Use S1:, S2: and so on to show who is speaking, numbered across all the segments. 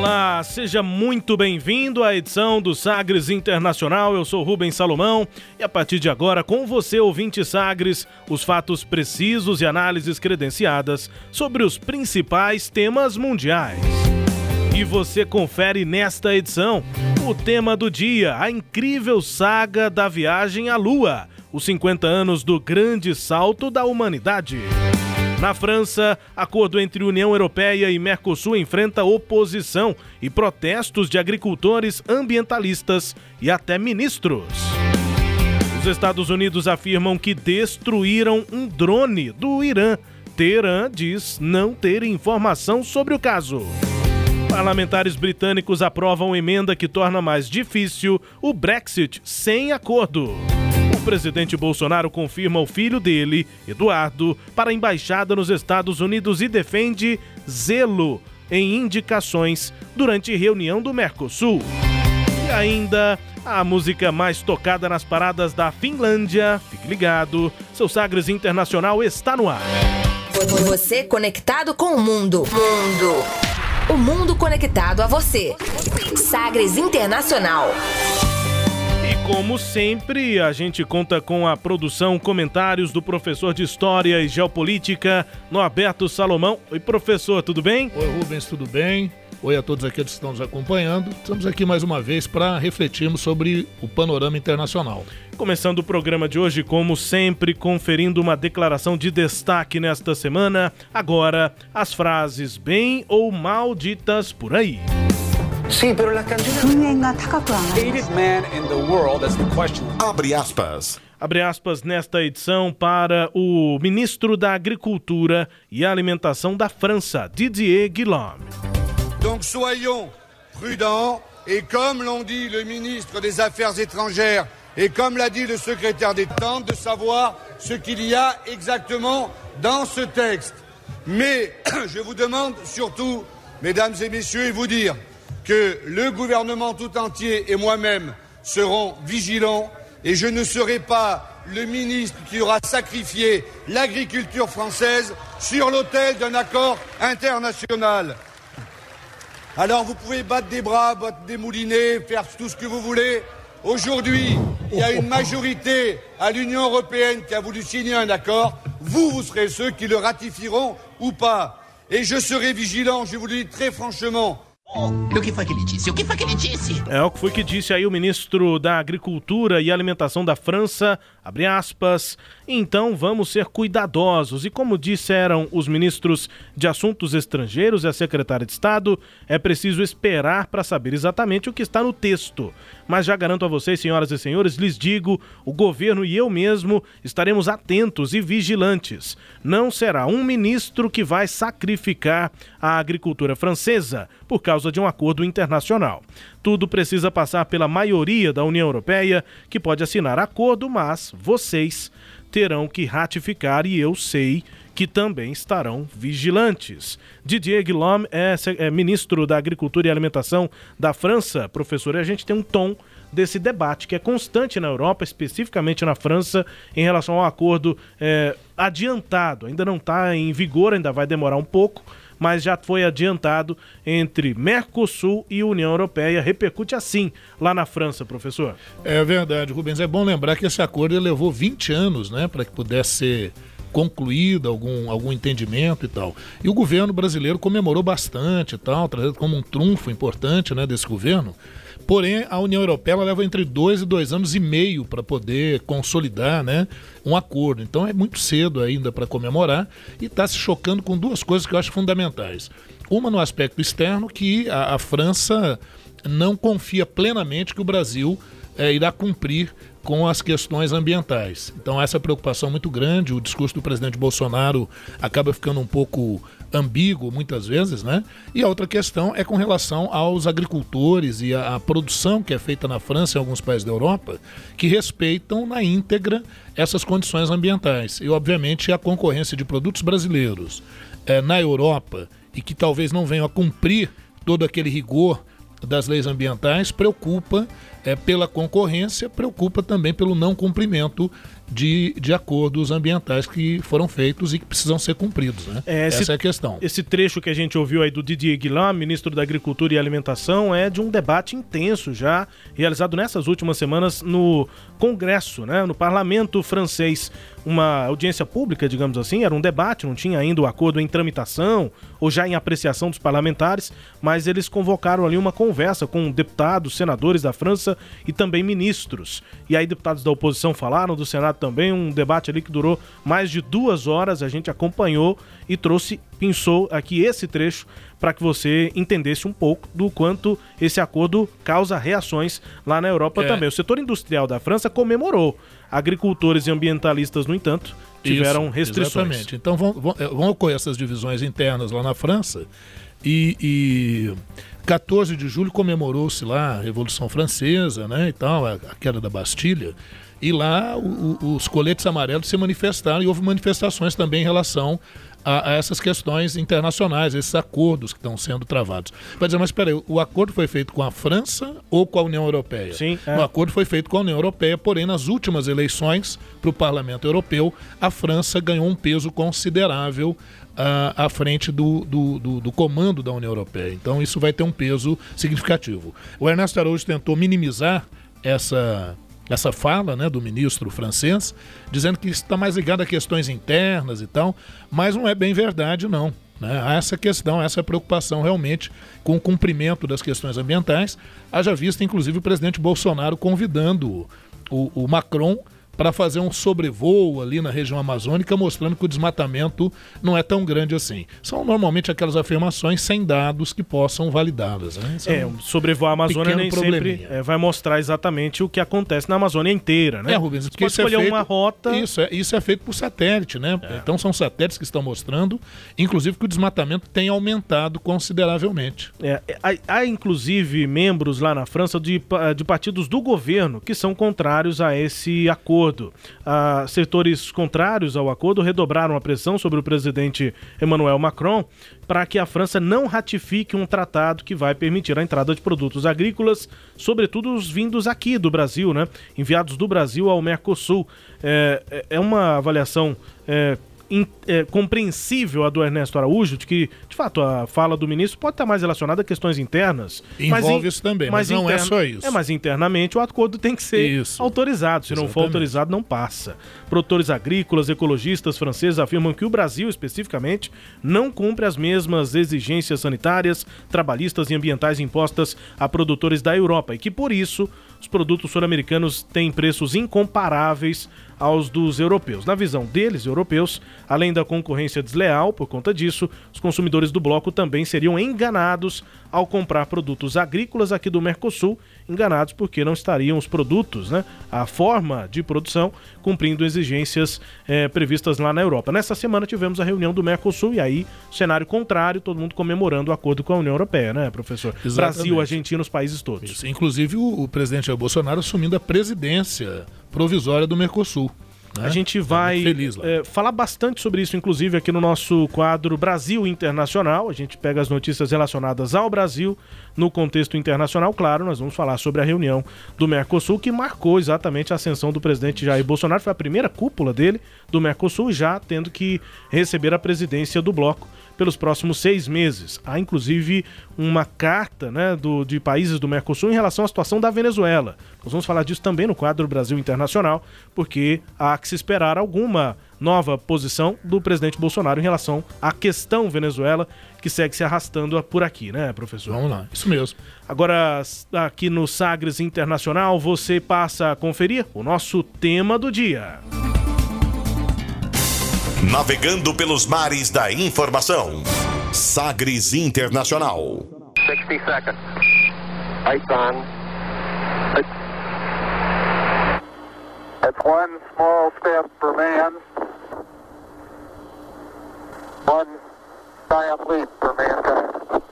S1: Olá, seja muito bem-vindo à edição do Sagres Internacional. Eu sou Rubens Salomão e a partir de agora, com você, ouvinte Sagres, os fatos precisos e análises credenciadas sobre os principais temas mundiais. E você confere nesta edição o tema do dia: a incrível saga da viagem à Lua, os 50 anos do grande salto da humanidade. Na França, acordo entre União Europeia e Mercosul enfrenta oposição e protestos de agricultores, ambientalistas e até ministros. Os Estados Unidos afirmam que destruíram um drone do Irã. Teherã diz não ter informação sobre o caso. Parlamentares britânicos aprovam emenda que torna mais difícil o Brexit sem acordo. O presidente Bolsonaro confirma o filho dele, Eduardo, para a embaixada nos Estados Unidos e defende zelo em indicações durante reunião do Mercosul. E ainda a música mais tocada nas paradas da Finlândia. Fique ligado, seu Sagres Internacional está no ar.
S2: Você conectado com o mundo. Mundo. O mundo conectado a você. Sagres Internacional.
S1: Como sempre, a gente conta com a produção, comentários do professor de História e Geopolítica, Norberto Salomão. Oi, professor, tudo bem?
S3: Oi, Rubens, tudo bem? Oi a todos aqueles que estão nos acompanhando. Estamos aqui mais uma vez para refletirmos sobre o panorama internacional.
S1: Começando o programa de hoje, como sempre, conferindo uma declaração de destaque nesta semana. Agora, as frases bem ou mal ditas por aí.
S4: Sí, pero la
S5: hated man in the world, that's the question.
S6: Abre aspas.
S1: Abre aspas nesta edição para o ministro da Agricultura e Alimentação da França, Didier Guillaume.
S7: Donc soyons prudents et comme l'ont dit le ministre des Affaires étrangères et comme l'a dit le secrétaire d'État, de savoir ce qu'il y a exactement dans ce texte. Mais je vous demande surtout, mesdames et messieurs, et vous dire que le gouvernement tout entier et moi-même serons vigilants et je ne serai pas le ministre qui aura sacrifié l'agriculture française sur l'autel d'un accord international. Alors vous pouvez battre des bras, battre des moulinets, faire tout ce que vous voulez. Aujourd'hui, il y a une majorité à l'Union européenne qui a voulu signer un accord. Vous, vous serez ceux qui le ratifieront ou pas. Et je serai vigilant, je vous le dis très franchement.
S4: O que foi que ele disse? O que foi que ele disse?
S1: É o que foi que disse aí o ministro da Agricultura e Alimentação da França, abre aspas. Então vamos ser cuidadosos e como disseram os ministros de Assuntos Estrangeiros e a secretária de Estado, é preciso esperar para saber exatamente o que está no texto. Mas já garanto a vocês, senhoras e senhores, lhes digo, o governo e eu mesmo estaremos atentos e vigilantes. Não será um ministro que vai sacrificar a agricultura francesa por causa de um acordo internacional. Tudo precisa passar pela maioria da União Europeia, que pode assinar acordo, mas vocês terão que ratificar e eu sei que também estarão vigilantes. Didier Guillaume é, é, ministro da Agricultura e Alimentação da França. Professor, a gente tem um tom desse debate que é constante na Europa, especificamente na França, em relação ao acordo é, adiantado. Ainda não está em vigor, ainda vai demorar um pouco, mas já foi adiantado entre Mercosul e União Europeia. Repercute assim lá na França, professor.
S3: É verdade, Rubens. É bom lembrar que esse acordo levou 20 anos né, para que pudesse ser concluído algum, algum entendimento e tal. E o governo brasileiro comemorou bastante e tal, trazendo como um trunfo importante né, desse governo. Porém, a União Europeia leva entre dois e dois anos e meio para poder consolidar né, um acordo. Então é muito cedo ainda para comemorar e está se chocando com duas coisas que eu acho fundamentais. Uma no aspecto externo, que a, a França não confia plenamente que o Brasil é, irá cumprir com as questões ambientais. Então, essa preocupação é muito grande. O discurso do presidente Bolsonaro acaba ficando um pouco ambíguo muitas vezes, né? E a outra questão é com relação aos agricultores e a, produção que é feita na França e em alguns países da Europa, que respeitam na íntegra essas condições ambientais. E, obviamente, a concorrência de produtos brasileiros é, na Europa e que talvez não venham a cumprir todo aquele rigor das leis ambientais preocupa é, pela concorrência, preocupa também pelo não cumprimento de, de acordos ambientais que foram feitos e que precisam ser cumpridos. Né? É, esse, Essa é a questão.
S1: Esse trecho que a gente ouviu aí do Didier Guillain, ministro da Agricultura e Alimentação, é de um debate intenso já realizado nessas últimas semanas no Congresso, né, no Parlamento francês. Uma audiência pública, digamos assim, era um debate, não tinha ainda o acordo em tramitação ou já em apreciação dos parlamentares, mas eles convocaram ali uma conversa com deputados, senadores da França e também ministros. E aí deputados da oposição falaram, do Senado também, um debate ali que durou mais de duas horas, a gente acompanhou e trouxe, pensou aqui esse trecho para que você entendesse um pouco do quanto esse acordo causa reações lá na Europa é. também. O setor industrial da França comemorou. Agricultores e ambientalistas, no entanto, tiveram Isso, restrições.
S3: Exatamente. Então vão, vão, é, vão, ocorrer essas divisões internas lá na França e, e 14 de julho comemorou-se lá a Revolução Francesa, né, e tal, a, a queda da Bastilha. E lá o, o, os coletes amarelos se manifestaram e houve manifestações também em relação a, a, essas questões internacionais, esses acordos que estão sendo travados. Vai dizer, mas espera aí, o acordo foi feito com a França ou com a União Europeia?
S1: Sim. É.
S3: O acordo foi feito com a União Europeia, porém, nas últimas eleições para o Parlamento Europeu, a França ganhou um peso considerável uh, à frente do, do, do, do, comando da União Europeia. Então, isso vai ter um peso significativo. O Ernesto Araújo tentou minimizar essa essa fala né, do ministro francês, dizendo que está mais ligado a questões internas e tal, mas não é bem verdade, não. Né? Há essa questão, essa preocupação realmente com o cumprimento das questões ambientais. Haja vista, inclusive, o presidente Bolsonaro convidando o, o Macron para fazer um sobrevoo ali na região amazônica, mostrando que o desmatamento não é tão grande assim. São normalmente aquelas afirmações sem dados que possam validá-las. Né?
S1: É, um sobrevoar a Amazônia nem sempre é, vai mostrar exatamente o que acontece na Amazônia inteira, né?
S3: É, Rubens, Você pode escolher é feito, uma rota. Isso é, isso é feito por satélite, né? É. Então são satélites que estão mostrando, inclusive, que o desmatamento tem aumentado consideravelmente.
S1: É, é há, há, inclusive, membros lá na França de, de partidos do governo que são contrários a esse acordo acordo. Ah, setores contrários ao acordo redobraram a pressão sobre o presidente Emmanuel Macron para que a França não ratifique um tratado que vai permitir a entrada de produtos agrícolas, sobretudo os vindos aqui do Brasil, né? enviados do Brasil ao Mercosul. É, é, é uma avaliação é, in, é, compreensível a do Ernesto Araújo, de que, de fato, a fala do ministro pode estar mais relacionada a questões internas.
S3: Envolve isso também, mas, mas não é interna, é só isso.
S1: É, mas internamente o acordo tem que ser isso. autorizado. Se Exatamente. não for autorizado, não passa. Produtores agrícolas, ecologistas franceses afirmam que o Brasil, especificamente, não cumpre as mesmas exigências sanitárias, trabalhistas e ambientais impostas a produtores da Europa e que, por isso, os produtos sul-americanos têm preços incomparáveis aos dos europeus. Na visão deles, europeus, além da concorrência desleal, por conta disso, os consumidores do bloco também seriam enganados ao comprar produtos agrícolas aqui do Mercosul, enganados porque não estariam os produtos, né, a forma de produção, cumprindo exigências é, previstas lá na Europa. Nessa semana tivemos a reunião do Mercosul e aí, cenário contrário, todo mundo comemorando o acordo com a União Europeia, né, professor? Exatamente. Brasil, Argentina, os países todos.
S3: Isso. Inclusive o, o presidente Jair Bolsonaro assumindo a presidência provisória do Mercosul.
S1: Né? A gente vai é, falar bastante sobre isso, inclusive, aqui no nosso quadro Brasil Internacional. A gente pega as notícias relacionadas ao Brasil no contexto internacional. Claro, nós vamos falar sobre a reunião do Mercosul, que marcou exatamente a ascensão do presidente Jair Bolsonaro. Foi a primeira cúpula dele, do Mercosul, já tendo que receber a presidência do bloco pelos próximos seis meses. Há inclusive uma carta né, do, de países do Mercosul em relação à situação da Venezuela. Nós vamos falar disso também no quadro Brasil Internacional, porque há que se esperar alguma nova posição do presidente Bolsonaro em relação à questão Venezuela, que segue se arrastando por aqui, né, professor?
S3: Vamos lá, isso mesmo.
S1: Agora, aqui no Sagres Internacional, você passa a conferir o nosso tema do dia.
S6: Navegando pelos mares da informação. Sagres Internacional. 60 seconds. Lights on.
S8: One small step for man, one giant leap for mankind.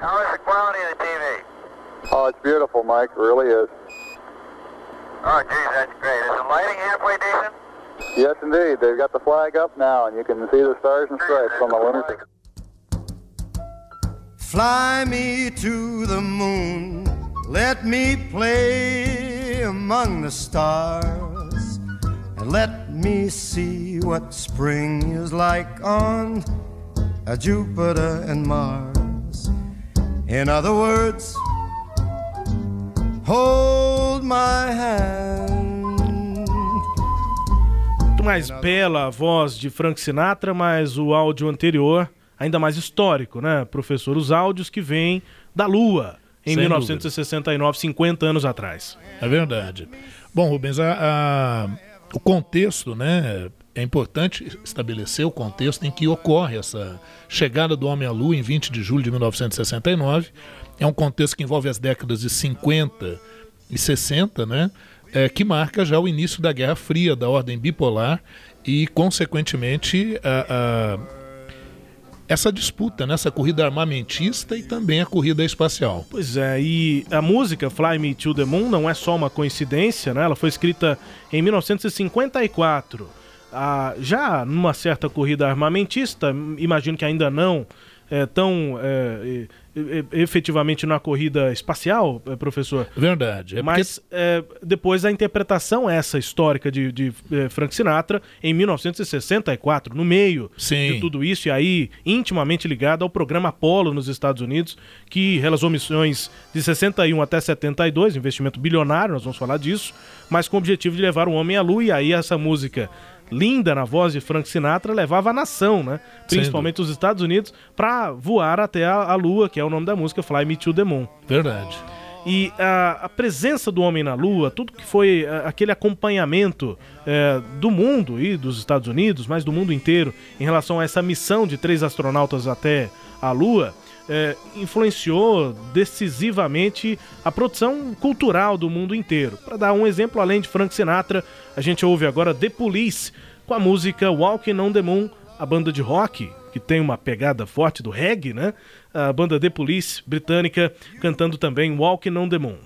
S9: How is the quality of the TV?
S8: Oh, it's beautiful, Mike. It really is.
S9: Oh, geez, that's great. Is the lighting halfway decent?
S8: Yes, indeed. They've got the flag up now, and you can see the stars and stripes on the lunar.
S10: Fly me to the moon, let me play among the stars, and let me see what spring is like on uh, Jupiter and Mars. In other words, hold my hand.
S1: Mais bela a voz de Frank Sinatra, mas o áudio anterior ainda mais histórico, né, professor? Os áudios que vêm da Lua em
S3: Sem
S1: 1969, dúvida. 50 anos atrás.
S3: É verdade. Bom, Rubens, a, a, o contexto, né? É importante estabelecer o contexto em que ocorre essa chegada do homem à Lua em 20 de julho de 1969. É um contexto que envolve as décadas de 50 e 60, né? É, que marca já o início da Guerra Fria, da ordem bipolar e, consequentemente, a, a essa disputa, nessa corrida armamentista e também a corrida espacial.
S1: Pois é, e a música Fly Me to the Moon não é só uma coincidência, né? Ela foi escrita em 1954. Ah, já numa certa corrida armamentista, imagino que ainda não é, tão é, efetivamente na corrida espacial, professor.
S3: Verdade.
S1: É Mas porque... é, depois a interpretação essa histórica de, de é, Frank Sinatra em 1964, no meio
S3: Sim.
S1: de tudo isso, e aí intimamente ligado ao programa Apollo nos Estados Unidos, que realizou missões de 61 até 72, investimento bilionário, nós vamos falar disso, mas com o objetivo de levar o homem à lua, e aí essa música linda na voz de Frank Sinatra levava a nação, né? Principalmente os Estados Unidos, para voar até a, a, Lua, que é o nome da música Fly Me to the Moon.
S3: Verdade.
S1: E a, a presença do homem na Lua, tudo que foi a, aquele acompanhamento é, do mundo e dos Estados Unidos, mas do mundo inteiro, em relação a essa missão de três astronautas até a Lua, é, influenciou decisivamente a produção cultural do mundo inteiro. Para dar um exemplo, além de Frank Sinatra, a gente ouve agora The Police com a música Walking on the Moon, a banda de rock que tem uma pegada forte do reggae, né? A banda The Police britânica cantando também Walking on the Moon.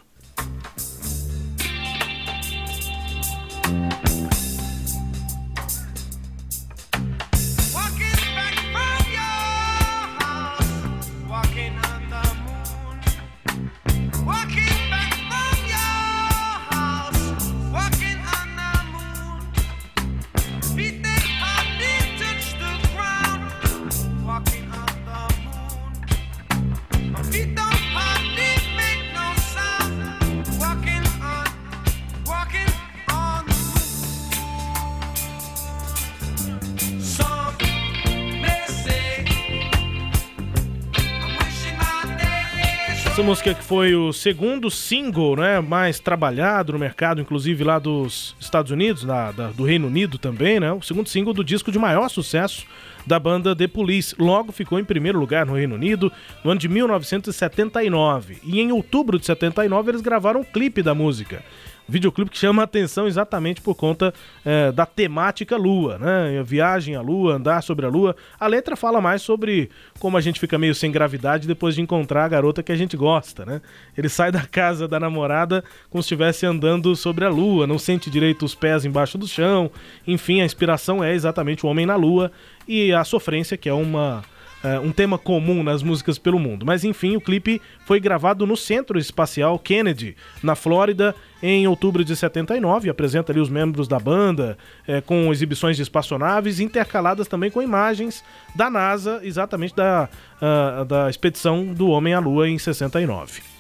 S1: Essa música que foi o segundo single né, mais trabalhado no mercado, inclusive lá dos Estados Unidos, da, do Reino Unido também, né? O segundo single do disco de maior sucesso da banda The Police. Logo ficou em primeiro lugar no Reino Unido no ano de 1979. E em outubro de 79 eles gravaram um clipe da música videoclipe que chama a atenção exatamente por conta é, da temática Lua, né? Viagem à Lua, andar sobre a Lua. A letra fala mais sobre como a gente fica meio sem gravidade depois de encontrar a garota que a gente gosta, né? Ele sai da casa da namorada como se estivesse andando sobre a Lua, não sente direito os pés embaixo do chão. Enfim, a inspiração é exatamente o homem na Lua e a sofrência, que é uma uh, um tema comum nas músicas pelo mundo. Mas enfim, o clipe foi gravado no Centro Espacial Kennedy, na Flórida, em outubro de 79. Apresenta ali os membros da banda, uh, com exibições de espaçonaves, intercaladas também com imagens da NASA, exatamente da, uh, da expedição do Homem à Lua em 69.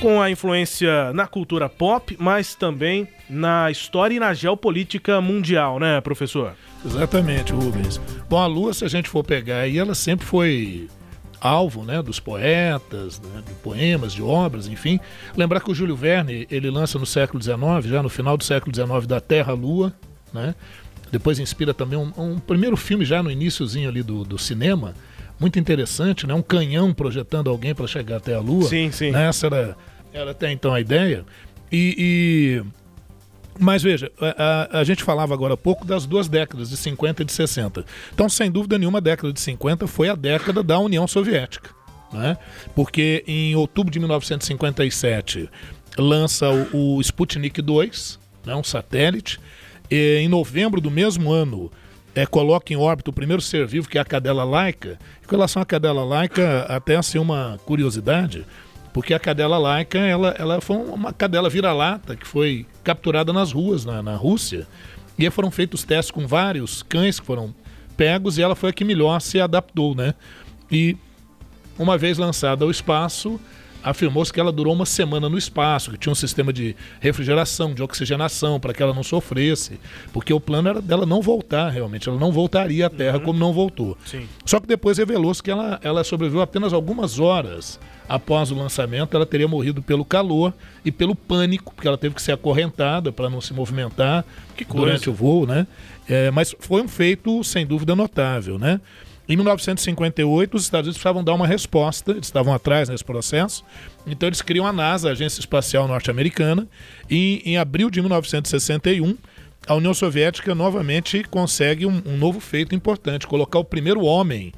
S1: Com a influência na cultura pop, mas também na história e na geopolítica mundial, né, professor?
S3: Exatamente, Rubens. Bom, a Lua, se a gente for pegar aí, ela sempre foi alvo né, dos poetas, né, de poemas, de obras, enfim. Lembrar que o Júlio Verne, ele lança no século XIX, já no final do século XIX, da Terra-Lua, né? Depois inspira também um, um, primeiro filme já no iníciozinho ali do, do cinema, muito interessante, né? Um canhão projetando alguém para chegar até a Lua.
S1: Sim, sim.
S3: Né? Essa era Era até então a ideia. E, e... Mas veja, a, a, gente falava agora há pouco das duas décadas, de 50 e de 60. Então, sem dúvida nenhuma, a década de 50 foi a década da União Soviética. Né? Porque em outubro de 1957 lança o, o Sputnik 2, né, um satélite. E, em novembro do mesmo ano, é, coloca em órbita o primeiro ser vivo, que é a cadela laica. Com relação à cadela laica, até assim uma curiosidade, porque a cadela laica ela, ela foi uma cadela vira-lata que foi capturada nas ruas, na, na Rússia. E aí foram feitos testes com vários cães que foram pegos e ela foi a que melhor se adaptou, né? E uma vez lançada ao espaço, afirmou-se que ela durou uma semana no espaço, que tinha um sistema de refrigeração, de oxigenação, para que ela não sofresse, porque o plano era dela não voltar realmente, ela não voltaria à Terra uhum. como não voltou.
S1: Sim.
S3: Só que depois revelou-se que ela, ela sobreviveu apenas algumas horas após o lançamento, ela teria morrido pelo calor e pelo pânico, porque ela teve que ser acorrentada para não se movimentar durante o voo, né? É, mas foi um feito, sem dúvida, notável, né? Em 1958, os Estados Unidos precisavam dar uma resposta, eles estavam atrás nesse processo, então eles criam a NASA, a Agência Espacial Norte-Americana, e em abril de 1961, a União Soviética novamente consegue um, um, novo feito importante, colocar o primeiro homem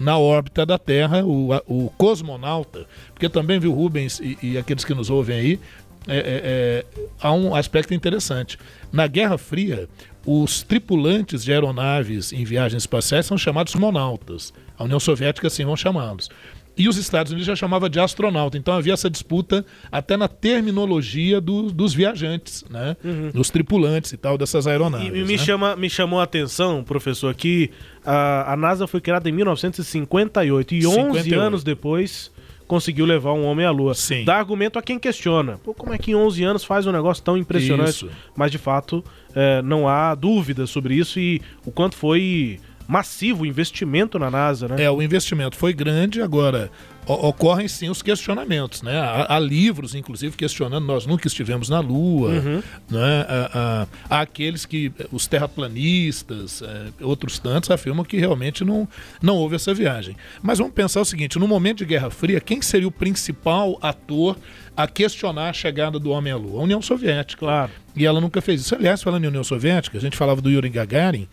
S3: na órbita da Terra, o, o cosmonauta, porque também, viu, Rubens e, e aqueles que nos ouvem aí, é, é, é, há um aspecto interessante. Na Guerra Fria, os tripulantes de aeronaves em viagens espaciais são chamados monautas. A União Soviética assim vão chamá-los. E os Estados Unidos já chamava de astronauta. Então havia essa disputa até na terminologia do, dos viajantes, né? Uhum. Dos tripulantes e tal dessas aeronaves. E,
S1: me,
S3: né?
S1: chama, me chamou a atenção, professor, que a, a NASA foi criada em 1958 e 58. 11 anos depois conseguiu levar um homem à lua.
S3: Sim.
S1: Dá argumento a quem questiona. Pô, como é que em 11 anos faz um negócio tão impressionante? Isso. Mas de fato, é, não há dúvida sobre isso e o quanto foi massivo o investimento na NASA, né?
S3: É, o investimento foi grande, agora ocorrem sim os questionamentos, né? Há, há, livros, inclusive, questionando, nós nunca estivemos na Lua, uhum. né? Há, há, há, aqueles que, os terraplanistas, é, outros tantos, afirmam que realmente não, não houve essa viagem. Mas vamos pensar o seguinte, no momento de Guerra Fria, quem seria o principal ator a questionar a chegada do homem à Lua? A União Soviética.
S1: Claro.
S3: E ela nunca fez isso. Aliás, falando em União Soviética, a gente falava do Yuri Gagarin,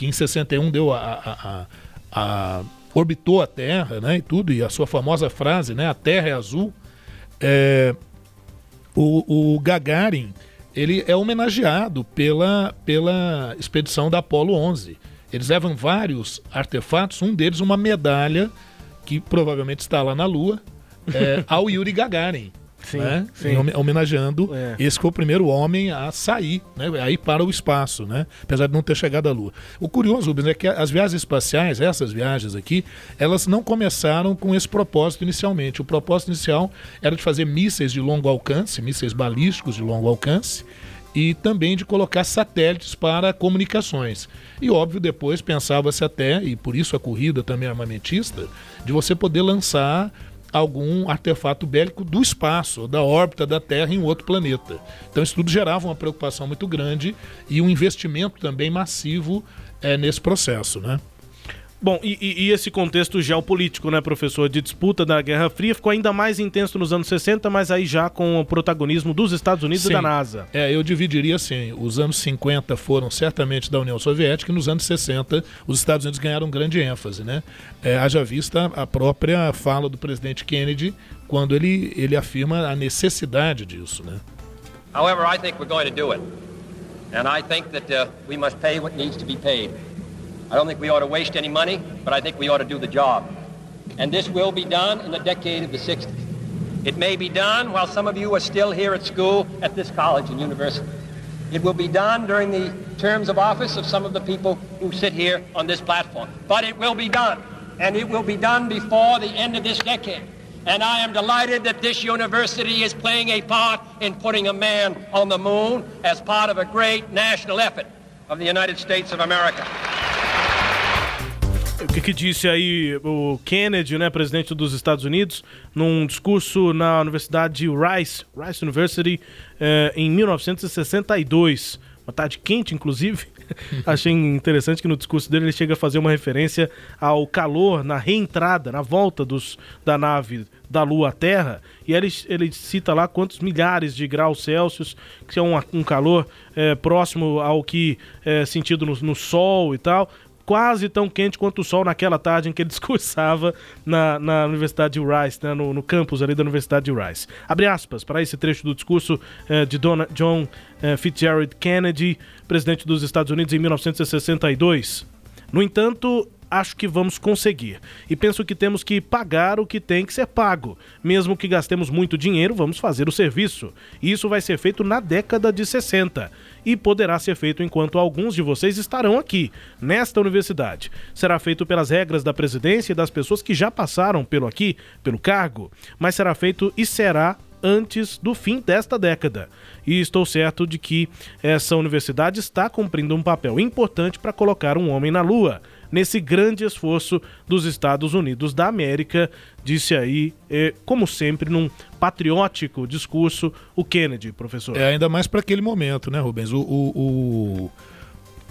S3: que em 61 deu a, a, a, a orbitou a Terra, né, e tudo, e a sua famosa frase, né, a Terra é azul. É, o, o, Gagarin, ele é homenageado pela, pela expedição da Apollo 11. Eles levam vários artefatos, um deles uma medalha que provavelmente está lá na Lua, é, ao Yuri Gagarin. Sim, né? sim. homenageando é. esse que foi o primeiro homem a sair, né? aí para o espaço, né? apesar de não ter chegado à Lua. O curioso, Rubens, é que as viagens espaciais, essas viagens aqui, elas não começaram com esse propósito inicialmente. O propósito inicial era de fazer mísseis de longo alcance, mísseis balísticos de longo alcance, e também de colocar satélites para comunicações. E óbvio, depois pensava-se até, e por isso a corrida também armamentista, de você poder lançar algum artefato bélico do espaço, da órbita da Terra em outro planeta. Então isso tudo gerava uma preocupação muito grande e um investimento também massivo é, nesse processo, né?
S1: Bom, e, e, esse contexto geopolítico, né, professor, de disputa da Guerra Fria ficou ainda mais intenso nos anos 60, mas aí já com o protagonismo dos Estados Unidos Sim. e da NASA.
S3: É, eu dividiria assim: os anos 50 foram certamente da União Soviética e nos anos 60 os Estados Unidos ganharam grande ênfase, né? É, haja vista a própria fala do presidente Kennedy quando ele, ele afirma a necessidade disso, né?
S11: However, I think we're going to do it. And I think that uh, we must pay what needs to be paid. I don't think we ought to waste any money, but I think we ought to do the job. And this will be done in the decade of the 60s. It may be done while some of you are still here at school at this college and university. It will be done during the terms of office of some of the people who sit here on this platform. But it will be done. And it will be done before the end of this decade. And I am delighted that this university is playing a part in putting a man on the moon as part of a great national effort of the United States of America.
S1: O que, que, disse aí o Kennedy, né, presidente dos Estados Unidos, num discurso na Universidade Rice, Rice University, eh, em 1962. Uma tarde quente, inclusive. achei interessante que no discurso dele ele chega a fazer uma referência ao calor na reentrada, na volta dos, da nave da Lua à Terra, e ele, ele cita lá quantos milhares de graus Celsius, que é um, um calor é, próximo ao que é sentido no, no Sol e tal, quase tão quente quanto o sol naquela tarde em que ele discursava na, na Universidade de Rice, né, no, no, campus ali da Universidade de Rice. Abre aspas para esse trecho do discurso eh, de Dona, John eh, Fitzgerald Kennedy, presidente dos Estados Unidos em 1962. No entanto, acho que vamos conseguir. E penso que temos que pagar o que tem que ser pago. Mesmo que gastemos muito dinheiro, vamos fazer o serviço. E isso vai ser feito na década de 60 e poderá ser feito enquanto alguns de vocês estarão aqui, nesta universidade. Será feito pelas regras da presidência e das pessoas que já passaram pelo aqui, pelo cargo, mas será feito e será antes do fim desta década. E estou certo de que essa universidade está cumprindo um papel importante para colocar um homem na Lua nesse grande esforço dos Estados Unidos da América, disse aí, eh, como sempre, num patriótico discurso, o Kennedy, professor.
S3: É ainda mais para aquele momento, né, Rubens? O, o, o,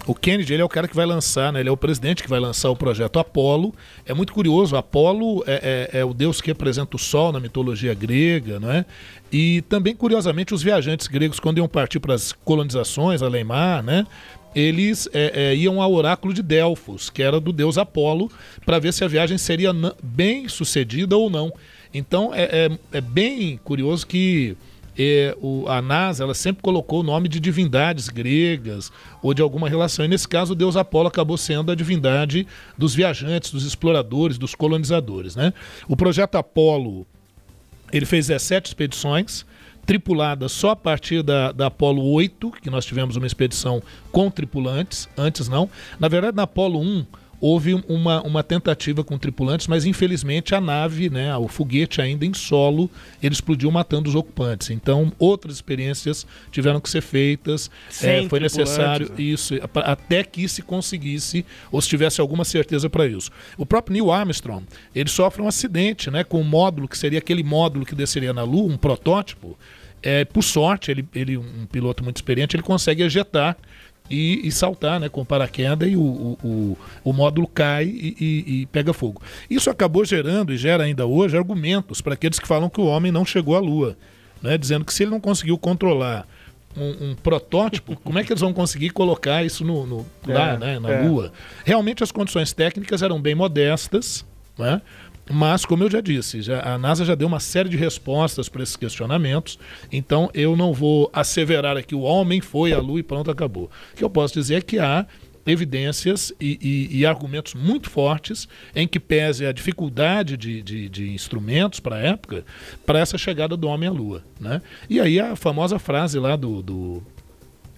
S3: o, Kennedy ele é o cara que vai lançar, né? ele é o presidente que vai lançar o projeto Apolo. É muito curioso, Apolo é, é, é o deus que representa o Sol na mitologia grega, não é? E também, curiosamente, os viajantes gregos, quando iam partir para as colonizações, além mar, né? Eles é, é, iam ao oráculo de Delfos, que era do deus Apolo, para ver se a viagem seria bem sucedida ou não. Então é, é, é bem curioso que é, o, a NASA ela sempre colocou o nome de divindades gregas ou de alguma relação. E nesse caso, o deus Apolo acabou sendo a divindade dos viajantes, dos exploradores, dos colonizadores. Né? O projeto Apolo ele fez 17 expedições tripulada só a partir da, da Apolo 8, que nós tivemos uma expedição com tripulantes, antes não. Na verdade, na Apolo 1 houve uma, uma tentativa com tripulantes, mas infelizmente a nave, né, o foguete ainda em solo, ele explodiu matando os ocupantes. Então, outras experiências tiveram que ser feitas. É, foi necessário né? isso, até que se conseguisse, ou se tivesse alguma certeza para isso. O próprio Neil Armstrong, ele sofre um acidente né, com o um módulo, que seria aquele módulo que desceria na Lua, um protótipo. É, por sorte, ele, ele, um piloto muito experiente, ele consegue ejetar e, e saltar né, com paraquedas e o, o, o, o módulo cai e, e, e, pega fogo. Isso acabou gerando e gera ainda hoje argumentos para aqueles que falam que o homem não chegou à Lua, né, dizendo que se ele não conseguiu controlar um, um, protótipo, como é que eles vão conseguir colocar isso no, no lá, é, né, na é. Lua? Realmente as condições técnicas eram bem modestas, né? Mas, como eu já disse, já, a NASA já deu uma série de respostas para esses questionamentos, então eu não vou asseverar aqui o homem foi à Lua e pronto, acabou. O que eu posso dizer é que há evidências e, e, e, argumentos muito fortes em que pese a dificuldade de, de, de instrumentos para a época para essa chegada do homem à Lua. Né? E aí a famosa frase lá do, do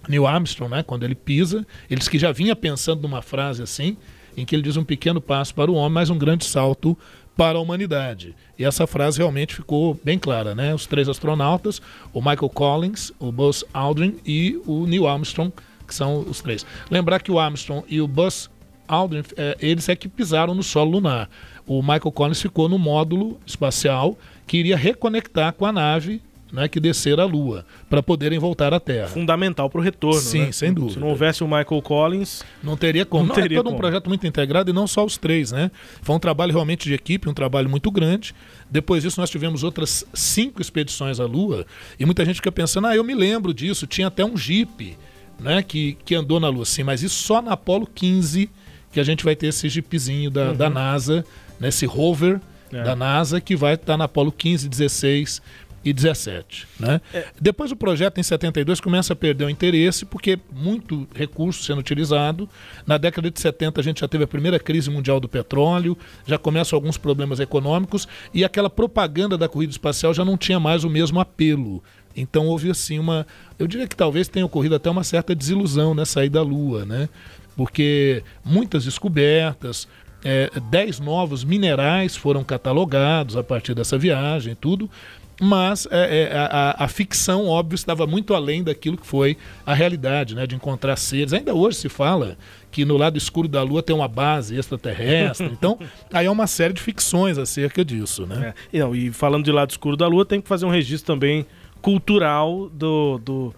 S3: Neil Armstrong, né, quando ele pisa, ele disse que já vinha pensando numa frase assim, em que ele diz um pequeno passo para o homem, mas um grande salto para a humanidade. E essa frase realmente ficou bem clara, né? Os três astronautas, o Michael Collins, o Buzz Aldrin e o Neil Armstrong, que são os três. Lembrar que o Armstrong e o Buzz Aldrin, é, eles é que pisaram no solo lunar. O Michael Collins ficou no módulo espacial que iria reconectar com a nave né, que descer à Lua para poderem voltar à Terra.
S1: Fundamental para o retorno.
S3: Sim,
S1: né?
S3: sem dúvida.
S1: Se não houvesse o Michael Collins,
S3: não teria como. Não, não teria é todo como. um projeto muito integrado e não só os três, né? Foi um trabalho realmente de equipe, um trabalho muito grande. Depois disso nós tivemos outras cinco expedições à Lua e muita gente fica pensando, ah, eu me lembro disso. Tinha até um Jeep, né, que que andou na Lua, sim, mas isso só na Apollo 15 que a gente vai ter esse Jeepzinho da, uhum. da NASA, né, rover é. da NASA que vai estar na Apollo 15, 16 e 17. Né? É. Depois o projeto em 72 começa a perder o interesse porque muito recurso sendo utilizado. Na década de 70 a gente já teve a primeira crise mundial do petróleo, já começam alguns problemas econômicos e aquela propaganda da corrida espacial já não tinha mais o mesmo apelo. Então houve assim uma, eu diria que talvez tenha ocorrido até uma certa desilusão nessa ida à Lua, né? Porque muitas descobertas, é, dez novos minerais foram catalogados a partir dessa viagem, tudo, mas é, é, a, a, ficção, óbvio, estava muito além daquilo que foi a realidade, né, de encontrar seres. Ainda hoje se fala que no lado escuro da Lua tem uma base extraterrestre. Então, aí é uma série de ficções acerca disso, né?
S1: É, e, não, e falando de lado escuro da Lua, tem que fazer um registro também cultural do, do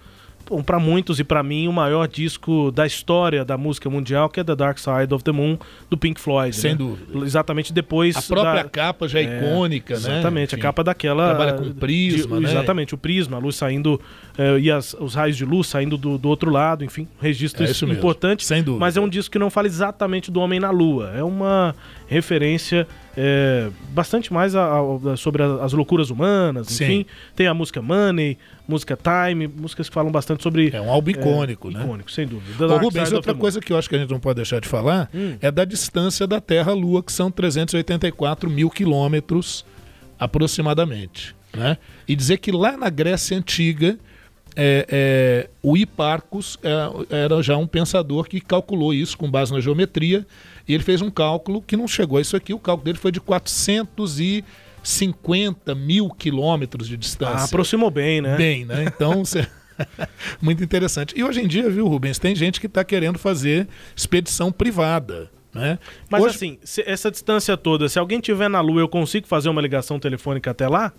S1: para muitos e para mim o maior disco da história da música mundial, que é The Dark Side of the Moon do Pink Floyd.
S3: Sem
S1: né?
S3: dúvida.
S1: Exatamente depois.
S3: A própria
S1: da...
S3: capa já é, icônica,
S1: exatamente,
S3: né?
S1: Exatamente, a capa daquela.
S3: Trabalha com prisma,
S1: de,
S3: né?
S1: Exatamente, o prisma, a luz saindo eh, e as, os raios de luz saindo do, do outro lado, enfim, registro
S3: É isso mesmo,
S1: importante.
S3: sem dúvida.
S1: Mas é um disco que não fala exatamente do homem na lua. É uma referência é, bastante mais a- a- sobre a- as loucuras humanas,
S3: Sim.
S1: enfim. Tem a música Money, música Time, músicas que falam bastante sobre.
S3: É um álbum icônico, né?
S1: Icônico, sem dúvida.
S3: Ô, Rubens, outra coisa que eu acho que a gente não pode deixar de falar
S1: Hum.
S3: é da distância da Terra à Lua, que são 384 mil quilômetros aproximadamente. Né? E dizer que lá na Grécia Antiga, é, é, o Hiparcos é, era já um pensador que calculou isso com base na geometria, e ele fez um cálculo que não chegou a isso aqui, o cálculo dele foi de 450 mil quilômetros de distância.
S1: Ah, aproximou bem, né?
S3: Bem, né? Então, muito interessante. E hoje em dia, viu, Rubens, tem gente que está querendo fazer expedição privada. Né?
S1: Mas
S3: Hoje-
S1: assim, essa distância toda, se alguém tiver na Lua, eu consigo fazer uma ligação telefônica até lá?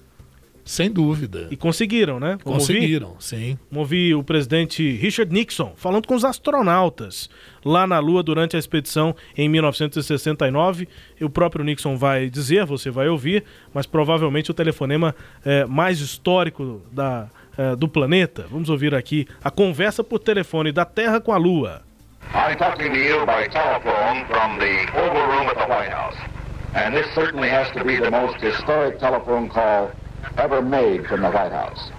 S3: Sem dúvida.
S1: E conseguiram, né? Ouvir?
S3: Conseguiram, sim.
S1: Vamos ouvir o presidente Richard Nixon falando com os astronautas lá na Lua durante a expedição em 1969. E o próprio Nixon vai dizer, você vai ouvir, mas provavelmente o telefonema eh, mais histórico da, eh, do planeta. Vamos ouvir aqui a conversa por telefone da Terra com a Lua.
S9: I'm talking to you by telephone from the Oval Room at the White House. And this certainly has to be the most historic telephone call ever made from the White House.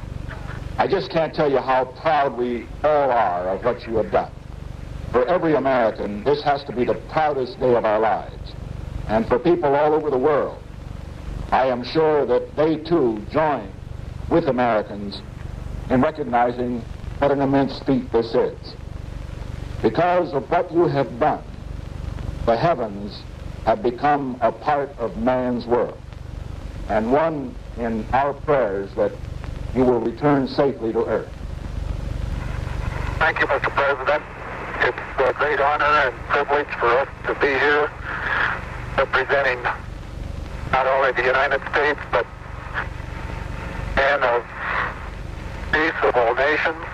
S9: I just can't tell you how proud we all are of what you have done. For every American, this has to be the proudest day of our lives. And for people all over the world, I am sure that they too join with Americans in recognizing what an immense feat this is. Because of what you have done, the heavens have become a part of man's world. And one in our prayers that you will return safely to earth.
S12: Thank you, Mr. President. It's a great honor and privilege for us to be here representing not only the United States, but men of peace of all nations,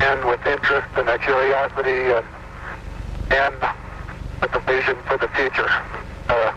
S12: and with interest and a curiosity and, and with a vision for the future. Uh,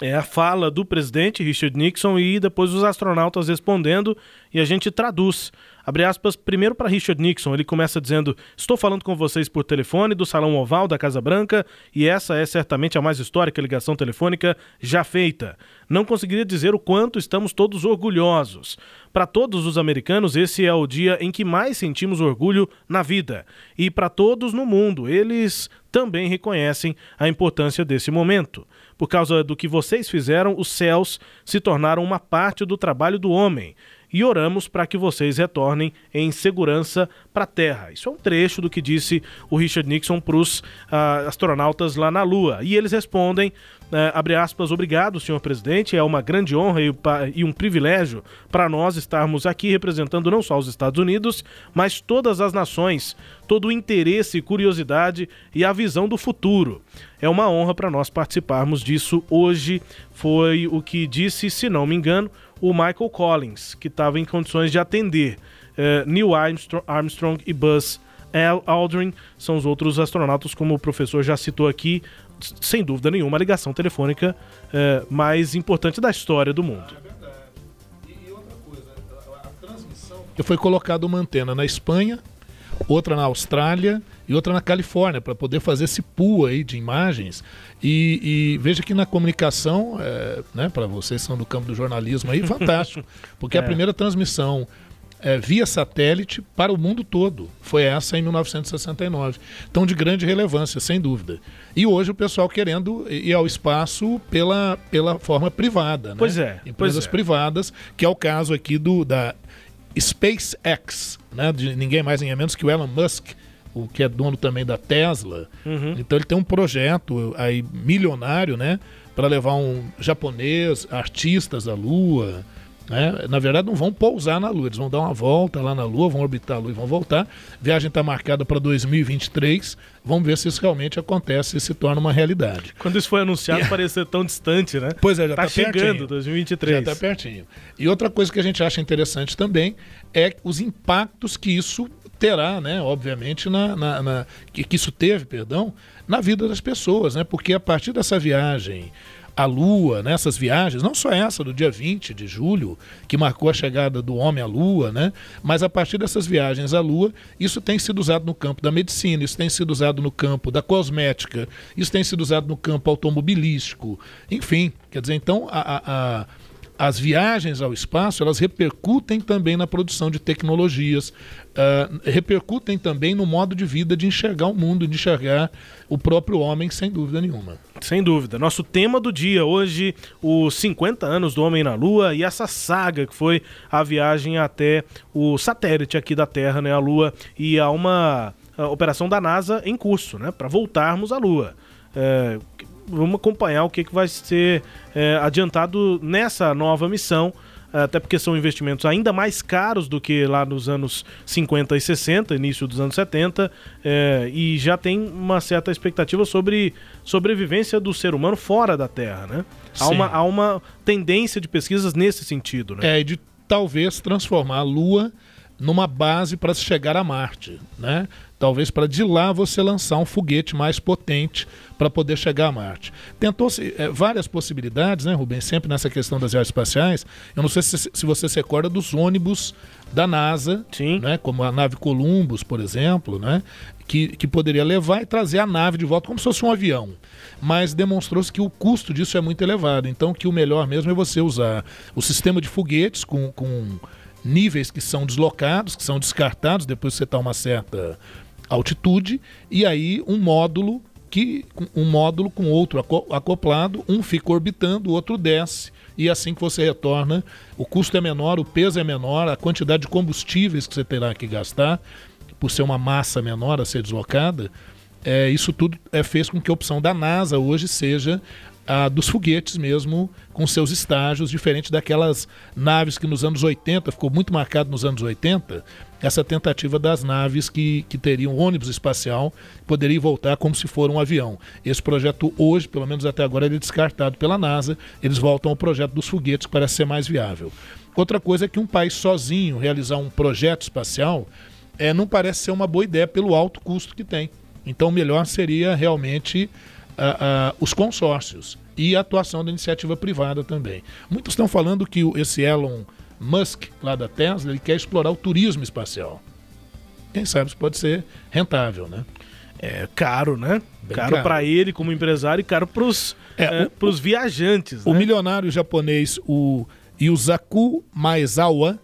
S1: É a fala do presidente Richard Nixon e depois os astronautas respondendo e a gente traduz. Abre aspas, primeiro para Richard Nixon, ele começa dizendo: Estou falando com vocês por telefone do Salão Oval da Casa Branca e essa é certamente a mais histórica ligação telefônica já feita. Não conseguiria dizer o quanto estamos todos orgulhosos. Para todos os americanos, esse é o dia em que mais sentimos orgulho na vida. E para todos no mundo, eles também reconhecem a importância desse momento. Por causa do que vocês fizeram, os céus se tornaram uma parte do trabalho do homem. E oramos para que vocês retornem em segurança para a Terra. Isso é um trecho do que disse o Richard Nixon para os astronautas lá na Lua. E eles respondem, eh, abre aspas, obrigado, senhor presidente, é uma grande honra e, e um privilégio para nós estarmos aqui representando não só os Estados Unidos, mas todas as nações, todo o interesse, curiosidade e a visão do futuro. É uma honra para nós participarmos disso hoje. Foi o que disse, se não me engano, o Michael Collins, que estava em condições de atender. Eh, Neil Armstrong, Armstrong e Buzz Al- Aldrin são os outros astronautas, como o professor já citou aqui, sem dúvida nenhuma, a ligação telefônica eh, mais importante da história do mundo.
S3: E foi colocada uma antena na Espanha, outra na Austrália e outra na Califórnia para poder fazer esse pool aí de imagens. E, e veja que na comunicação, é, né, para vocês que são do campo do jornalismo aí, fantástico, porque
S1: É.
S3: a primeira transmissão é, via satélite para o mundo todo foi essa em 1969. Então, de grande relevância, sem dúvida. E hoje o pessoal querendo ir ao espaço pela, pela forma privada. né?
S1: Pois é, pois
S3: Empresas
S1: é.
S3: privadas, que é o caso aqui do da SpaceX, né? De ninguém mais ninguém menos que o Elon Musk, o que é dono também da Tesla.
S1: Uhum.
S3: Então ele tem um projeto aí milionário, né? Para levar um japonês, artistas à Lua. Né? Na verdade, não vão pousar na Lua, eles vão dar uma volta lá na Lua, vão orbitar a Lua e vão voltar. A viagem está marcada para 2023. Vamos ver se isso realmente acontece e se torna uma realidade.
S1: Quando isso foi anunciado, yeah. parecia tão distante, né?
S3: Pois é, já
S1: está
S3: tá
S1: chegando,
S3: pertinho.
S1: 2023.
S3: Já está pertinho. E outra coisa que a gente acha interessante também é os impactos que isso terá, né, obviamente, na, na, na que, que, isso teve, perdão, na vida das pessoas, né? Porque a partir dessa viagem à Lua, nessas né, viagens, não só essa do dia 20 de julho, que marcou a chegada do homem à Lua, né? Mas a partir dessas viagens à Lua, isso tem sido usado no campo da medicina, isso tem sido usado no campo da cosmética, isso tem sido usado no campo automobilístico, enfim, quer dizer, então a, a, a as viagens ao espaço elas repercutem também na produção de tecnologias, uh, repercutem também no modo de vida de enxergar o mundo, de enxergar o próprio homem, sem dúvida nenhuma.
S1: Sem dúvida. Nosso tema do dia hoje, os 50 anos do Homem na Lua e essa saga que foi a viagem até o satélite aqui da Terra, né, a Lua, e há uma operação da NASA em curso, né, para voltarmos à Lua. É, vamos acompanhar o que, que vai ser é, adiantado nessa nova missão até porque são investimentos ainda mais caros do que lá nos anos 50 e 60, início dos anos 70, é, e já tem uma certa expectativa sobre sobrevivência do ser humano fora da Terra, né? Há uma, há uma tendência de pesquisas nesse sentido, né?
S3: É, de talvez transformar a Lua numa base para se chegar a Marte, né? Talvez para de lá você lançar um foguete mais potente para poder chegar a Marte. Tentou-se é, várias possibilidades, né, Rubens? Sempre nessa questão das viagens espaciais. Eu não sei se, se você se recorda dos ônibus da NASA,
S1: Sim.
S3: Né, como a nave Columbus, por exemplo, né, que, que poderia levar e trazer a nave de volta como se fosse um avião. Mas demonstrou-se que o custo disso é muito elevado. Então, que o melhor mesmo é você usar o sistema de foguetes com, com níveis que são deslocados, que são descartados depois que você está uma certa altitude e aí um módulo que um módulo com outro acoplado, um fica orbitando, o outro desce e assim que você retorna, o custo é menor, o peso é menor, a quantidade de combustíveis que você terá que gastar por ser uma massa menor a ser deslocada, é, isso tudo é, fez com que a opção da NASA hoje seja a dos foguetes mesmo, com seus estágios, diferente daquelas naves que nos anos 80, ficou muito marcado nos anos 80, essa tentativa das naves que, que teriam ônibus espacial, poderia voltar como se for um avião. Esse projeto hoje, pelo menos até agora, ele é descartado pela NASA, eles voltam ao projeto dos foguetes, que parece ser mais viável. Outra coisa é que um país sozinho realizar um projeto espacial é, não parece ser uma boa ideia pelo alto custo que tem. Então, melhor seria realmente os consórcios e a atuação da iniciativa privada também. Muitos estão falando que esse Elon Musk, lá da Tesla, ele quer explorar o turismo espacial. Quem sabe isso pode ser rentável, né?
S1: É caro, né? Bem caro, caro. para ele como empresário e caro para os é, é, viajantes.
S3: O
S1: né?
S3: milionário japonês, o Yusaku Maezawa,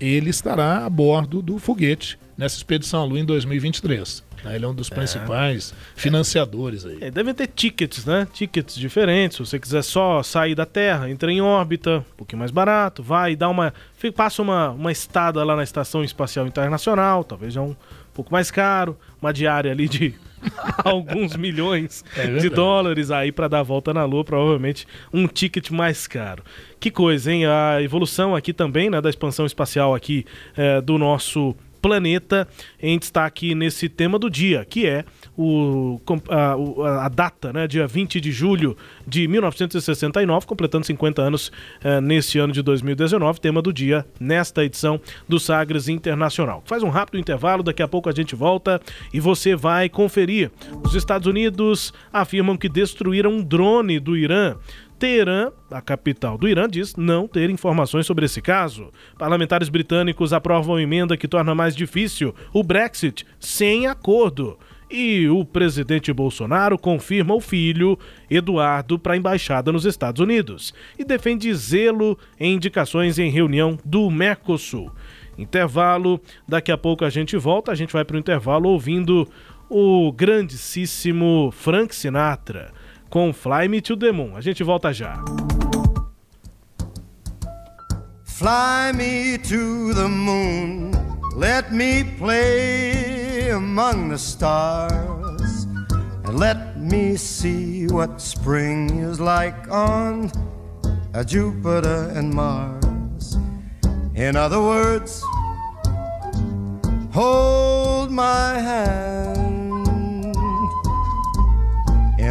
S3: ele estará a bordo do foguete nessa expedição à Lua em 2023. Ele é um dos é. principais é. financiadores aí.
S1: É, deve ter tickets, né? Tickets diferentes. Se você quiser só sair da Terra, entra em órbita, um pouquinho mais barato, vai dá uma. Passa uma, uma estada lá na Estação Espacial Internacional, talvez já um pouco mais caro, uma diária ali de alguns milhões é de dólares aí para dar a volta na Lua, provavelmente um ticket mais caro. Que coisa, hein? A evolução aqui também, né, da expansão espacial aqui é, do nosso planeta em destaque nesse tema do dia, que é o, a, a, data, né, dia 20 de julho de 1969, completando 50 anos eh, nesse ano de 2019, tema do dia nesta edição do Sagres Internacional. Faz um rápido intervalo, daqui a pouco a gente volta e você vai conferir. Os Estados Unidos afirmam que destruíram um drone do Irã Teherã, a capital do Irã, diz não ter informações sobre esse caso. Parlamentares britânicos aprovam emenda que torna mais difícil o Brexit sem acordo. E o presidente Bolsonaro confirma o filho, Eduardo, para a embaixada nos Estados Unidos e defende zelo em indicações em reunião do Mercosul. Intervalo, daqui a pouco a gente volta, a gente vai para o intervalo ouvindo o grandíssimo Frank Sinatra com Fly Me to the Moon. A gente volta já.
S10: Fly me to the moon, let me play among the stars, and let me see what spring is like on uh, Jupiter and Mars. In other words, hold my hand.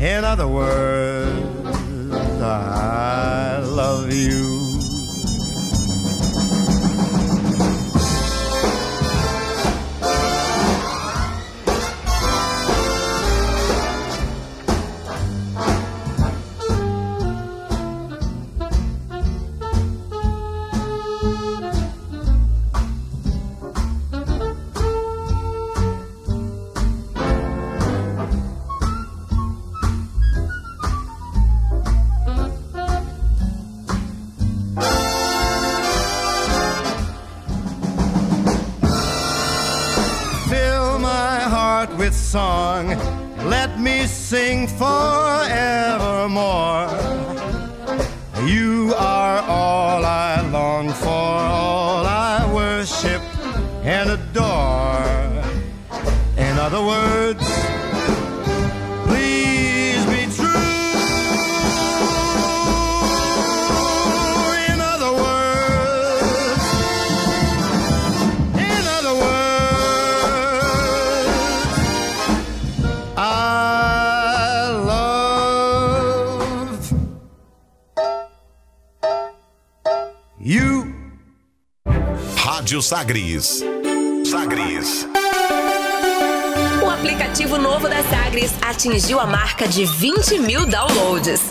S10: In other words, I
S6: Rádio Sagres. Sagres.
S2: O aplicativo novo da Sagres atingiu a marca de 20 mil downloads.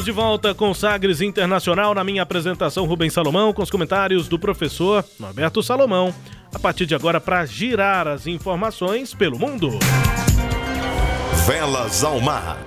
S1: Estamos de volta com Sagres Internacional na minha apresentação Rubens Salomão com os comentários do professor Norberto Salomão. A partir de agora para girar as informações pelo mundo.
S6: Velas ao mar.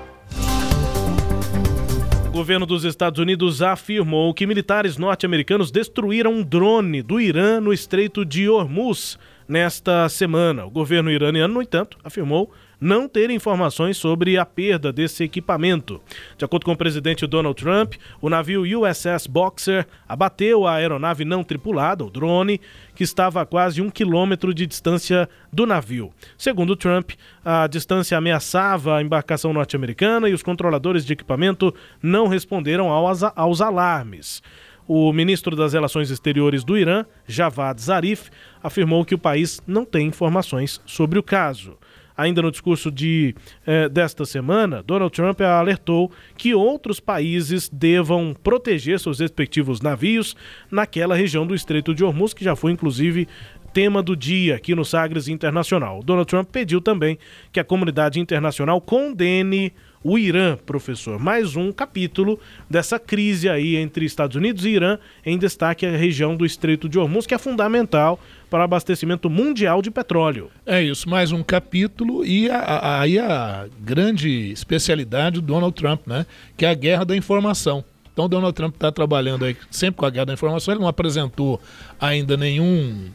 S1: O governo dos Estados Unidos afirmou que militares norte-americanos destruíram um drone do Irã no Estreito de Hormuz nesta semana. O governo iraniano, no entanto, afirmou não ter informações sobre a perda desse equipamento. De acordo com o presidente Donald Trump, o navio USS Boxer abateu a aeronave não tripulada, o drone, que estava a quase um quilômetro de distância do navio. Segundo Trump, a distância ameaçava a embarcação norte-americana e os controladores de equipamento não responderam aos, aos alarmes. O ministro das Relações Exteriores do Irã, Javad Zarif, afirmou que o país não tem informações sobre o caso. Ainda no discurso de, eh, desta semana, Donald Trump alertou que outros países devam proteger seus respectivos navios naquela região do Estreito de Hormuz, que já foi inclusive tema do dia aqui no Sagres Internacional. Donald Trump pediu também que a comunidade internacional condene o Irã, professor. Mais um capítulo dessa crise aí entre Estados Unidos e Irã, em destaque a região do Estreito de Hormuz, que é fundamental para o abastecimento mundial de petróleo.
S3: É isso, mais um capítulo e aí a, a, grande especialidade do Donald Trump, né? Que é a guerra da informação. Então, Donald Trump está trabalhando aí sempre com a guerra da informação. Ele não apresentou ainda nenhum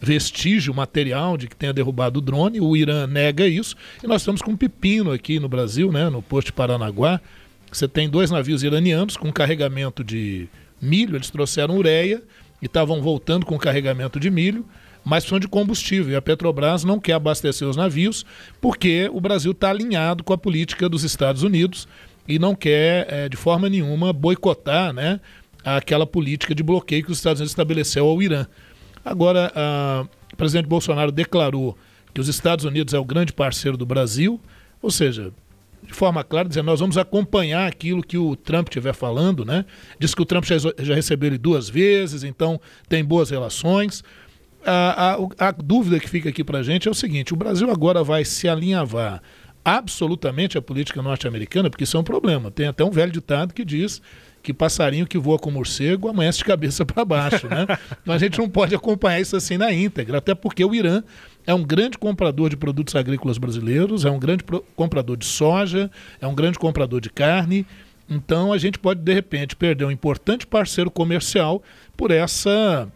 S3: vestígio material de que tenha derrubado o drone. O Irã nega isso. E nós estamos com um pepino aqui no Brasil, né, no posto de Paranaguá. Você tem dois navios iranianos com carregamento de milho. Eles trouxeram ureia e estavam voltando com carregamento de milho. mas precisam de combustível. E a Petrobras não quer abastecer os navios porque o Brasil está alinhado com a política dos Estados Unidos e não quer, é, de forma nenhuma, boicotar né, aquela política de bloqueio que os Estados Unidos estabeleceu ao Irã. Agora, o presidente Bolsonaro declarou que os Estados Unidos é o grande parceiro do Brasil, ou seja, de forma clara, dizendo nós vamos acompanhar aquilo que o Trump estiver falando, né? Diz que o Trump já, já recebeu ele duas vezes, então tem boas relações. A, a, a dúvida que fica aqui para a gente é o seguinte: o Brasil agora vai se alinhavar absolutamente à política norte-americana, porque isso é um problema. Tem até um velho ditado que diz que passarinho que voa com morcego amanhece de cabeça para baixo, né? Então a gente não pode acompanhar isso assim na íntegra, até porque o Irã é um grande comprador de produtos agrícolas brasileiros, é um grande comprador de soja, é um grande comprador de carne. Então a gente pode de repente perder um importante parceiro comercial por essa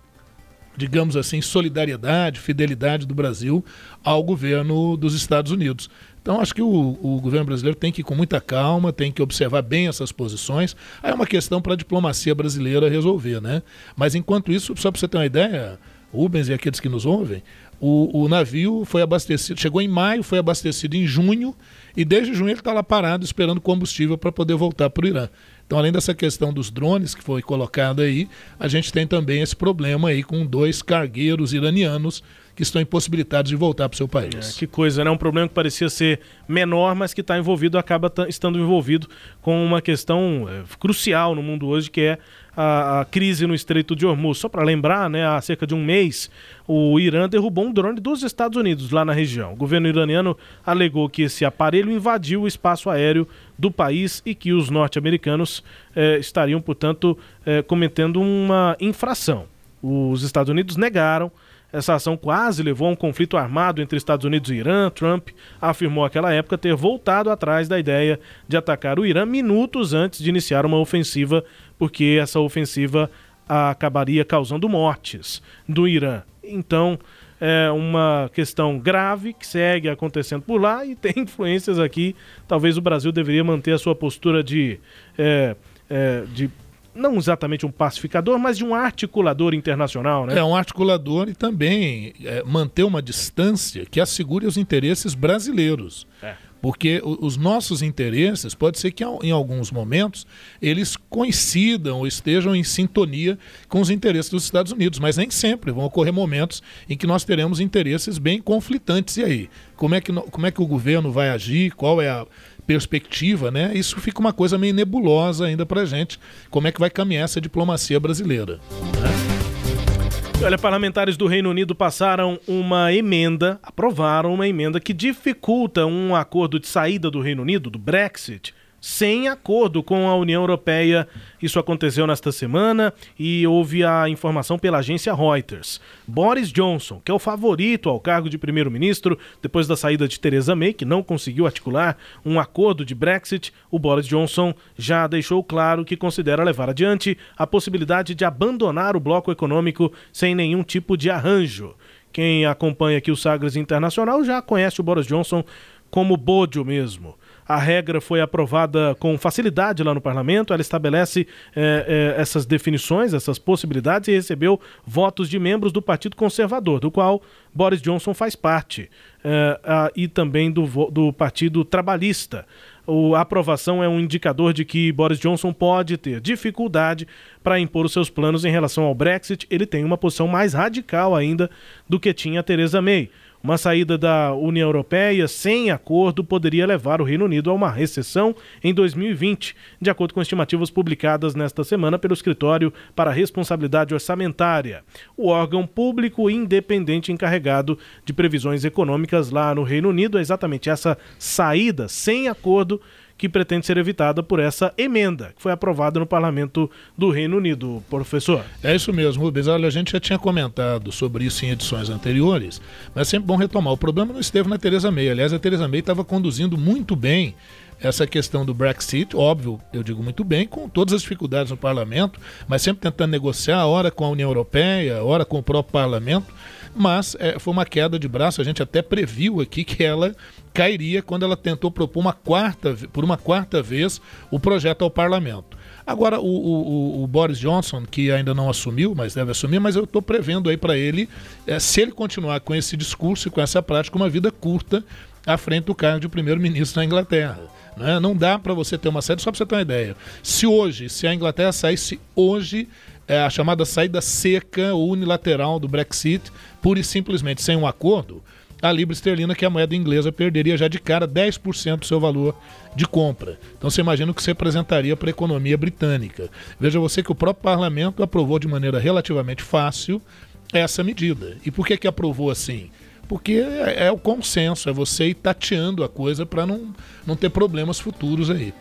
S3: digamos assim, solidariedade, fidelidade do Brasil ao governo dos Estados Unidos. Então, acho que o, o, governo brasileiro tem que ir com muita calma, tem que observar bem essas posições. Aí é uma questão para a diplomacia brasileira resolver, né? Mas, enquanto isso, só para você ter uma ideia, Rubens e aqueles que nos ouvem, o, o, navio foi abastecido, chegou em maio, foi abastecido em junho, e desde junho ele está lá parado esperando combustível para poder voltar para o Irã. Então, além dessa questão dos drones que foi colocado aí, a gente tem também esse problema aí com dois cargueiros iranianos que estão impossibilitados de voltar para o seu país.
S1: É, que coisa, né? Um problema que parecia ser menor, mas que está envolvido, acaba estando envolvido com uma questão é, crucial no mundo hoje, que é a, a, crise no Estreito de Hormuz. Só para lembrar, né, há cerca de um mês, o Irã derrubou um drone dos Estados Unidos lá na região. O governo iraniano alegou que esse aparelho invadiu o espaço aéreo do país e que os norte-americanos eh, estariam, portanto, eh, cometendo uma infração. Os Estados Unidos negaram. Essa ação quase levou a um conflito armado entre Estados Unidos e Irã. Trump afirmou naquela época ter voltado atrás da ideia de atacar o Irã minutos antes de iniciar uma ofensiva, porque essa ofensiva acabaria causando mortes do Irã. Então, é uma questão grave que segue acontecendo por lá e tem influências aqui. Talvez o Brasil deveria manter a sua postura de, é, é, de não exatamente um pacificador, mas de um articulador internacional, né?
S3: É, um articulador e também é, manter uma distância que assegure os interesses brasileiros. É. Porque os nossos interesses, pode ser que em alguns momentos eles coincidam ou estejam em sintonia com os interesses dos Estados Unidos, mas nem sempre vão ocorrer momentos em que nós teremos interesses bem conflitantes. E aí? Como é que, como é que o governo vai agir? Qual é a perspectiva, né? Isso fica uma coisa meio nebulosa ainda para gente. Como é que vai caminhar essa diplomacia brasileira? Né?
S1: Olha, parlamentares do Reino Unido passaram uma emenda, aprovaram uma emenda que dificulta um acordo de saída do Reino Unido, do Brexit, sem acordo com a União Europeia. Isso aconteceu nesta semana e houve a informação pela agência Reuters. Boris Johnson, que é o favorito ao cargo de primeiro-ministro depois da saída de Theresa May, que não conseguiu articular um acordo de Brexit, o Boris Johnson já deixou claro que considera levar adiante a possibilidade de abandonar o bloco econômico sem nenhum tipo de arranjo. Quem acompanha aqui o Sagres Internacional já conhece o Boris Johnson como Bodio mesmo. A regra foi aprovada com facilidade lá no parlamento. Ela estabelece é, é, essas definições, essas possibilidades e recebeu votos de membros do Partido Conservador, do qual Boris Johnson faz parte, é, a, e também do, do Partido Trabalhista. O, a aprovação é um indicador de que Boris Johnson pode ter dificuldade para impor os seus planos em relação ao Brexit. Ele tem uma posição mais radical ainda do que tinha Theresa May. Uma saída da União Europeia sem acordo poderia levar o Reino Unido a uma recessão em 2020, de acordo com estimativas publicadas nesta semana pelo Escritório para a Responsabilidade Orçamentária, o órgão público independente encarregado de previsões econômicas lá no Reino Unido. É exatamente essa saída sem acordo que pretende ser evitada por essa emenda que foi aprovada no parlamento do Reino Unido, professor.
S3: É isso mesmo, Rubens. Olha, a gente já tinha comentado sobre isso em edições anteriores, mas é sempre bom retomar. O problema não esteve na Teresa May. Aliás, a Teresa May estava conduzindo muito bem essa questão do Brexit, óbvio, eu digo muito bem, com todas as dificuldades no parlamento, mas sempre tentando negociar, hora com a União Europeia, hora com o próprio parlamento mas é, foi uma queda de braço. A gente até previu aqui que ela cairia quando ela tentou propor uma quarta, por uma quarta vez o projeto ao parlamento. Agora, o, o, o, Boris Johnson, que ainda não assumiu, mas deve assumir, mas eu estou prevendo aí para ele, é, se ele continuar com esse discurso e com essa prática, uma vida curta à frente do cargo de primeiro-ministro na Inglaterra. Né? Não dá para você ter uma saída, só para você ter uma ideia. Se hoje, se a Inglaterra saísse hoje, é, a chamada saída seca ou unilateral do Brexit, pura e simplesmente sem um acordo, a libra esterlina, que é a moeda inglesa, perderia já de cara 10% do seu valor de compra. Então você imagina o que você apresentaria para a economia britânica. Veja você que o próprio parlamento aprovou de maneira relativamente fácil essa medida. E por que, que aprovou assim? Porque é, é o consenso, é você ir tateando a coisa para não, não ter problemas futuros aí.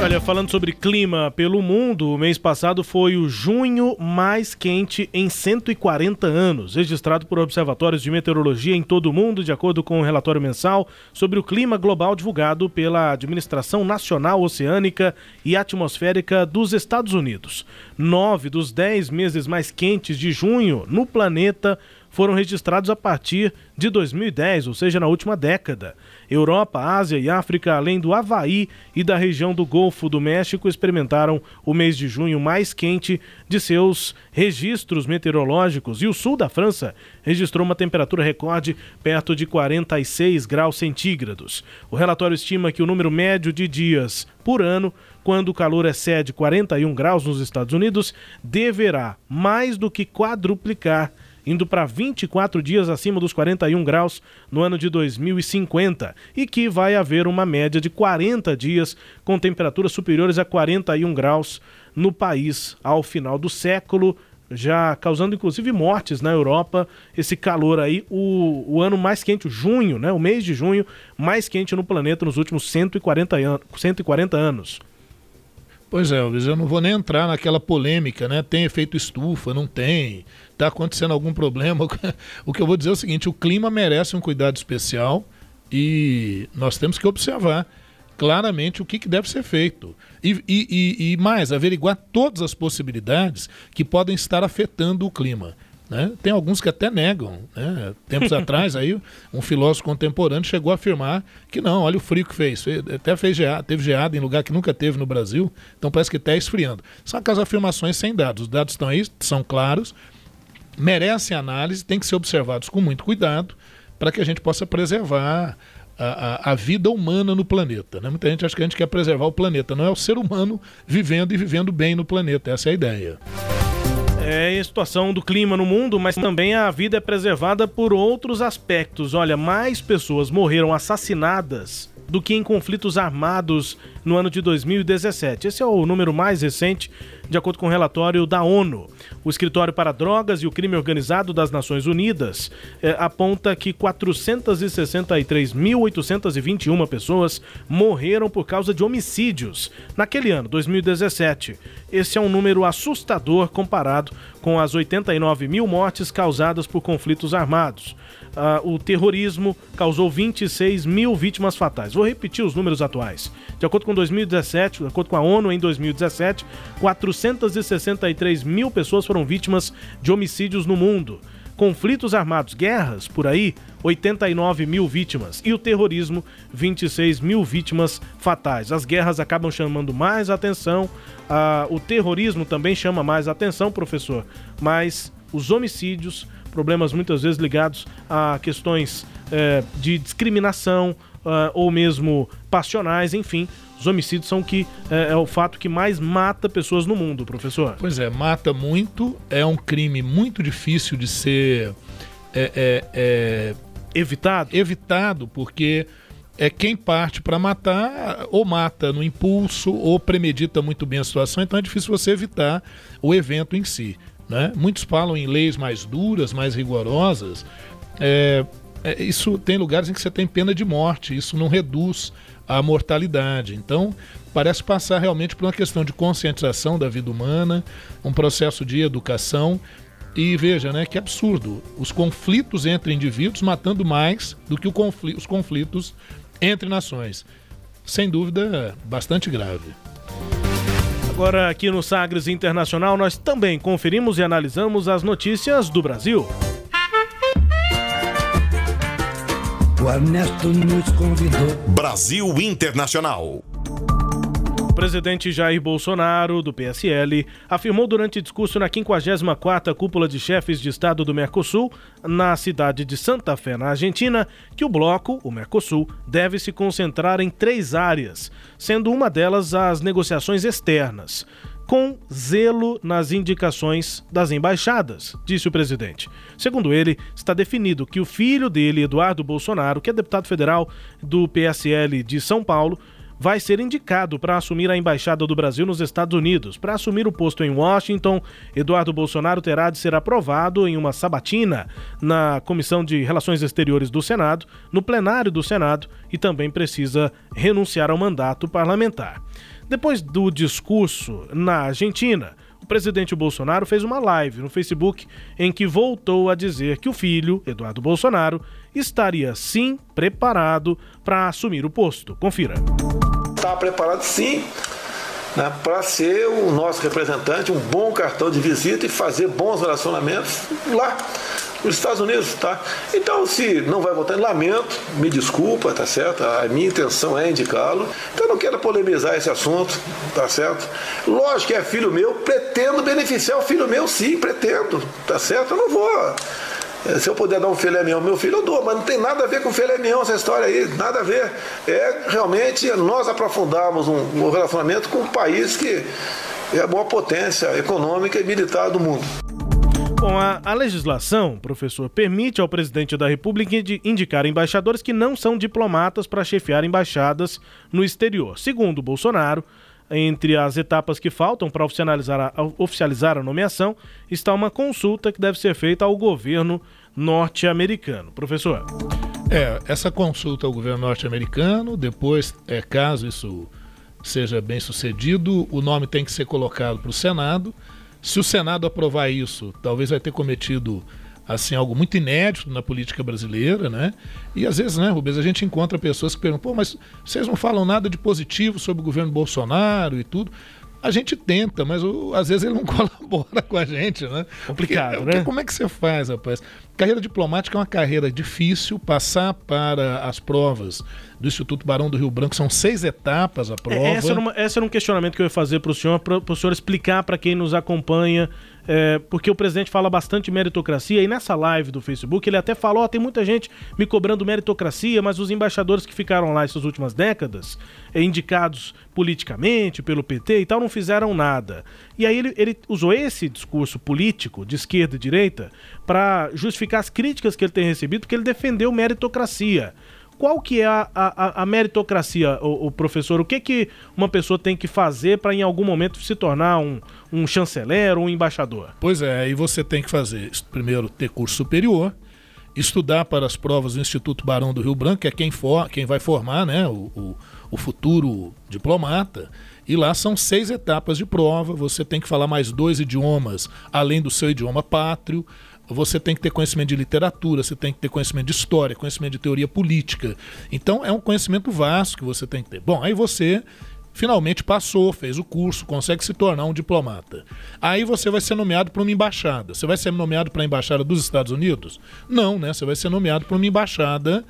S1: Olha, falando sobre clima pelo mundo, o mês passado foi o junho mais quente em 140 anos, registrado por observatórios de meteorologia em todo o mundo, de acordo com o um relatório mensal sobre o clima global divulgado pela Administração Nacional Oceânica e Atmosférica dos Estados Unidos. Nove dos dez meses mais quentes de junho no planeta foram registrados a partir de 2010, ou seja, na última década. Europa, Ásia e África, além do Havaí e da região do Golfo do México, experimentaram o mês de junho mais quente de seus registros meteorológicos. E o sul da França registrou uma temperatura recorde perto de 46 graus centígrados. O relatório estima que o número médio de dias por ano quando o calor excede 41 graus nos Estados Unidos, deverá mais do que quadruplicar indo para 24 dias acima dos 41 graus no ano de 2050 e que vai haver uma média de 40 dias com temperaturas superiores a 41 graus no país ao final do século já causando inclusive mortes na Europa, esse calor aí, o, o ano mais quente, o junho, né, o mês de junho, mais quente no planeta nos últimos 140, an 140 anos.
S3: Pois é, Elvis, eu não vou nem entrar naquela polêmica, né? Tem efeito estufa, não tem? Está acontecendo algum problema? O que eu vou dizer é o seguinte: o clima merece um cuidado especial e nós temos que observar claramente o que, que deve ser feito. E, e, e, mais, averiguar todas as possibilidades que podem estar afetando o clima. Né? Tem alguns que até negam. Né? Tempos atrás, aí, um filósofo contemporâneo chegou a afirmar que não, olha o frio que fez. Até fez geada, teve geada em lugar que nunca teve no Brasil, então parece que está esfriando. São aquelas afirmações sem dados. Os dados estão aí, são claros, merecem análise, têm que ser observados com muito cuidado para que a gente possa preservar a, a, a, vida humana no planeta. Né? Muita gente acha que a gente quer preservar o planeta, não é o ser humano vivendo e vivendo bem no planeta, essa é a ideia
S1: é a situação do clima no mundo, mas também a vida é preservada por outros aspectos. Olha, mais pessoas morreram assassinadas do que em conflitos armados no ano de 2017. Esse é o número mais recente, de acordo com o um relatório da ONU. O Escritório para Drogas e o Crime Organizado das Nações Unidas eh, aponta que 463.821 pessoas morreram por causa de homicídios naquele ano, 2017. Esse é um número assustador comparado com as 89 mil mortes causadas por conflitos armados uh, o terrorismo causou 26 mil vítimas fatais. Vou repetir os números atuais. De acordo com 2017, de acordo com a ONU, em 2017, 463 mil pessoas foram vítimas de homicídios no mundo. Conflitos armados, guerras, por aí, 89 mil vítimas. E o terrorismo, 26 mil vítimas fatais. As guerras acabam chamando mais atenção, uh, o terrorismo também chama mais atenção, professor, mas os homicídios problemas muitas vezes ligados a questões é, de discriminação uh, ou mesmo passionais, enfim. Os homicídios são que é, é, o fato que mais mata pessoas no mundo, professor.
S3: Pois é, mata muito, é um crime muito difícil de ser é, é, é
S1: evitado.
S3: Evitado, porque é quem parte para matar ou mata no impulso ou premedita muito bem a situação, então é difícil você evitar o evento em si. Né? Muitos falam em leis mais duras, mais rigorosas. É, é, isso tem lugares em que você tem pena de morte, isso não reduz a mortalidade. Então, parece passar realmente por uma questão de conscientização da vida humana, um processo de educação. E veja, né, que absurdo. Os conflitos entre indivíduos matando mais do que os conflitos entre nações. Sem dúvida, bastante grave.
S1: Agora, aqui no Sagres Internacional, nós também conferimos e analisamos as notícias do Brasil.
S6: O Ernesto nos convidou. Brasil Internacional.
S1: presidente Jair Bolsonaro, do PSL, afirmou durante discurso na 54ª Cúpula de Chefes de Estado do Mercosul, na cidade de Santa Fé, na Argentina, que o bloco, o Mercosul, deve se concentrar em três áreas, sendo uma delas as negociações externas com zelo nas indicações das embaixadas, disse o presidente. Segundo ele, está definido que o filho dele, Eduardo Bolsonaro, que é deputado federal do PSL de São Paulo, vai ser indicado para assumir a embaixada do Brasil nos Estados Unidos. Para assumir o posto em Washington, Eduardo Bolsonaro terá de ser aprovado em uma sabatina na Comissão de Relações Exteriores do Senado, no plenário do Senado e também precisa renunciar ao mandato parlamentar. Depois do discurso na Argentina, o presidente Bolsonaro fez uma live no Facebook em que voltou a dizer que o filho, Eduardo Bolsonaro, estaria sim preparado para assumir o posto. Confira
S13: está preparado sim né, para ser o nosso representante, um bom cartão de visita e fazer bons relacionamentos lá nos Estados Unidos, tá? Então, se não vai votar, lamento, me desculpa, tá certo? A minha intenção é indicá-lo. Então, não quero polemizar esse assunto, tá certo? Lógico que é filho meu, pretendo beneficiar o filho meu, sim, pretendo, tá certo? Eu não vou é, se eu puder dar um filé mignon ao meu filho, eu dou, mas não tem nada a ver com filé mignon essa história aí, nada a ver. É realmente nós aprofundarmos um, um relacionamento com um país que é a maior potência econômica e militar do mundo.
S1: Bom, a, a, legislação, professor, permite ao presidente da República indicar embaixadores que não são diplomatas para chefiar embaixadas no exterior. Segundo Bolsonaro, entre as etapas que faltam para oficializar a, oficializar a nomeação está uma consulta que deve ser feita ao governo norte-americano. Professor.
S3: É, essa consulta ao governo norte-americano, depois, é, caso isso seja bem sucedido, o nome tem que ser colocado para o Senado. Se o Senado aprovar isso, talvez vai ter cometido assim algo muito inédito na política brasileira, né? E às vezes, né, Rubens, a gente encontra pessoas que perguntam, pô, mas vocês não falam nada de positivo sobre o governo Bolsonaro e tudo. A gente tenta, mas o, às vezes ele não colabora com a gente, né?
S1: Complicado,
S3: porque,
S1: né?
S3: como é que você faz, rapaz? Carreira diplomática é uma carreira difícil, passar para as provas do Instituto Barão do Rio Branco são seis etapas a prova. É,
S1: essa, era uma, essa era um questionamento que eu ia fazer para o senhor, para o senhor explicar para quem nos acompanha é, porque o presidente fala bastante meritocracia e nessa live do Facebook ele até falou: oh, tem muita gente me cobrando meritocracia, mas os embaixadores que ficaram lá essas últimas décadas, é, indicados politicamente pelo PT e tal, não fizeram nada. E aí ele, ele usou esse discurso político de esquerda e direita para justificar as críticas que ele tem recebido, porque ele defendeu meritocracia qual que é a, a, a meritocracia, o, o, professor? O que, que uma pessoa tem que fazer para em algum momento se tornar um, um chanceler ou um embaixador?
S3: Pois é, aí você tem que fazer, primeiro, ter curso superior, estudar para as provas do Instituto Barão do Rio Branco, que é quem, for, quem vai formar né, o, o, o futuro diplomata. E lá são seis etapas de prova. Você tem que falar mais dois idiomas, além do seu idioma pátrio você tem que ter conhecimento de literatura, você tem que ter conhecimento de história, conhecimento de teoria política. Então é um conhecimento vasto que você tem que ter. Bom, aí você finalmente passou, fez o curso, consegue se tornar um diplomata. Aí você vai ser nomeado para uma embaixada. Você vai ser nomeado para a embaixada dos Estados Unidos? Não, né? Você vai ser nomeado para uma embaixada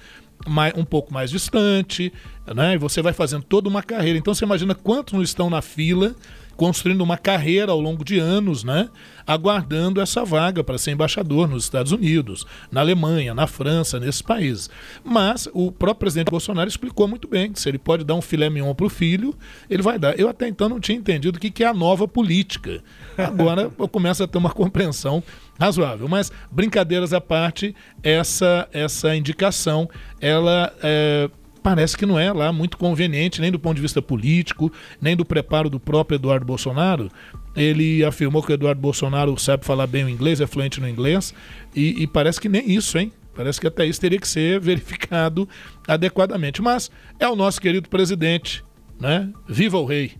S3: mais, um pouco mais distante, né? E você vai fazendo toda uma carreira. Então você imagina quantos não estão na fila construindo uma carreira ao longo de anos, né? Aguardando essa vaga para ser embaixador nos Estados Unidos, na Alemanha, na França, nesses países. Mas o próprio presidente Bolsonaro explicou muito bem que se ele pode dar um filé mignon para o filho, ele vai dar. Eu até então não tinha entendido o que, que é a nova política. Agora eu começo a ter uma compreensão razoável. Mas, brincadeiras à parte, essa, essa indicação, ela é, parece que não é lá muito conveniente, nem do ponto de vista político, nem do preparo do próprio Eduardo Bolsonaro. Ele afirmou que o Eduardo Bolsonaro sabe falar bem o inglês, é fluente no inglês, e, e parece que nem isso, hein? Parece que até isso teria que ser verificado adequadamente. Mas é o nosso querido presidente, né? Viva o rei!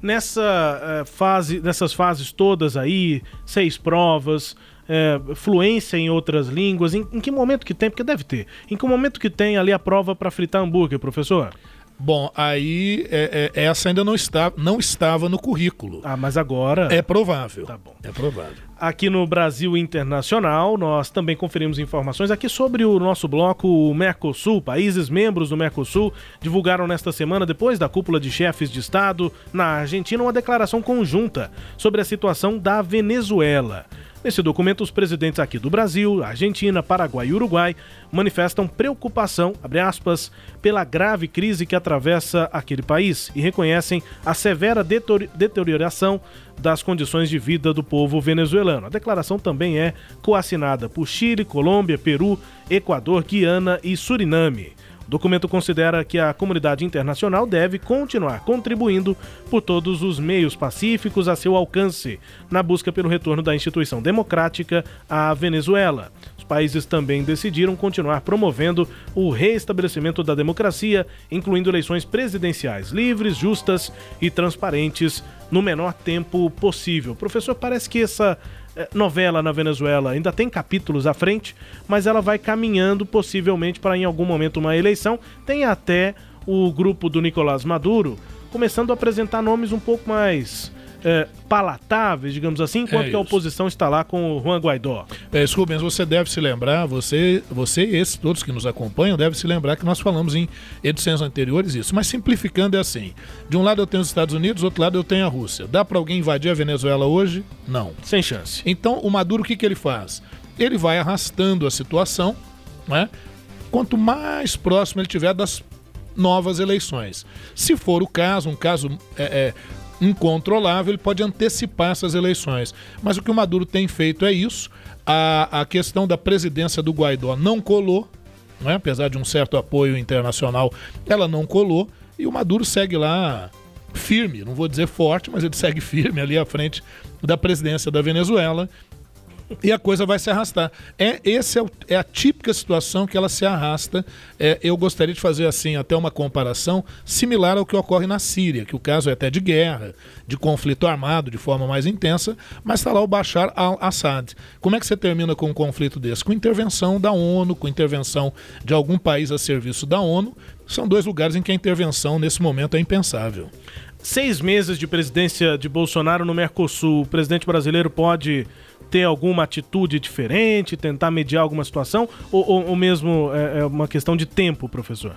S1: Nessa uh, fase, nessas fases todas aí, seis provas, é, fluência em outras línguas? Em, em, que momento que tem? Porque deve ter. Em que momento que tem ali a prova para fritar hambúrguer, professor?
S3: Bom, aí é, é, essa ainda não, está, não estava no currículo.
S1: Ah, mas agora.
S3: É provável. Tá bom. É provável.
S1: Aqui no Brasil Internacional, nós também conferimos informações aqui sobre o nosso bloco o Mercosul. Países membros do Mercosul divulgaram nesta semana, depois da cúpula de chefes de Estado na Argentina, uma declaração conjunta sobre a situação da Venezuela. Nesse documento, os presidentes aqui do Brasil, Argentina, Paraguai e Uruguai manifestam preocupação, aspas, pela grave crise que atravessa aquele país e reconhecem a severa deterioração das condições de vida do povo venezuelano. A declaração também é coassinada por Chile, Colômbia, Peru, Equador, Guiana e Suriname. O documento considera que a comunidade internacional deve continuar contribuindo por todos os meios pacíficos a seu alcance na busca pelo retorno da instituição democrática à Venezuela. Os países também decidiram continuar promovendo o reestabelecimento da democracia, incluindo eleições presidenciais livres, justas e transparentes no menor tempo possível. Professor, parece que essa novela na Venezuela ainda tem capítulos à frente, mas ela vai caminhando possivelmente para em algum momento uma eleição. Tem até o grupo do Nicolás Maduro começando a apresentar nomes um pouco mais é, palatáveis, digamos assim, enquanto é que a oposição está lá com o Juan Guaidó.
S3: É, Rubens, você deve se lembrar, você, você e esses todos que nos acompanham devem se lembrar que nós falamos em edições anteriores isso. Mas simplificando é assim: de um lado eu tenho os Estados Unidos, do outro lado eu tenho a Rússia. Dá para alguém invadir a Venezuela hoje? Não.
S1: Sem chance.
S3: Então o Maduro o que, que ele faz? Ele vai arrastando a situação, né? Quanto mais próximo ele tiver das novas eleições. Se for o caso, um caso é, é, incontrolável, ele pode antecipar essas eleições. Mas o que o Maduro tem feito é isso. A, a questão da presidência do Guaidó não colou, não é? apesar de um certo apoio internacional, ela não colou. E o Maduro segue lá firme, não vou dizer forte, mas ele segue firme ali à frente da presidência da Venezuela e a coisa vai se arrastar. É, esse é, o, é, a típica situação que ela se arrasta. É, eu gostaria de fazer assim até uma comparação similar ao que ocorre na Síria, que o caso é até de guerra, de conflito armado de forma mais intensa, mas está lá o Bashar al-Assad. Como é que você termina com um conflito desse? Com intervenção da ONU, com intervenção de algum país a serviço da ONU. São dois lugares em que a intervenção nesse momento é impensável.
S1: Seis meses de presidência de Bolsonaro no Mercosul, o presidente brasileiro pode ter alguma atitude diferente, tentar mediar alguma situação, ou, ou, ou mesmo é, é uma questão de tempo, professor?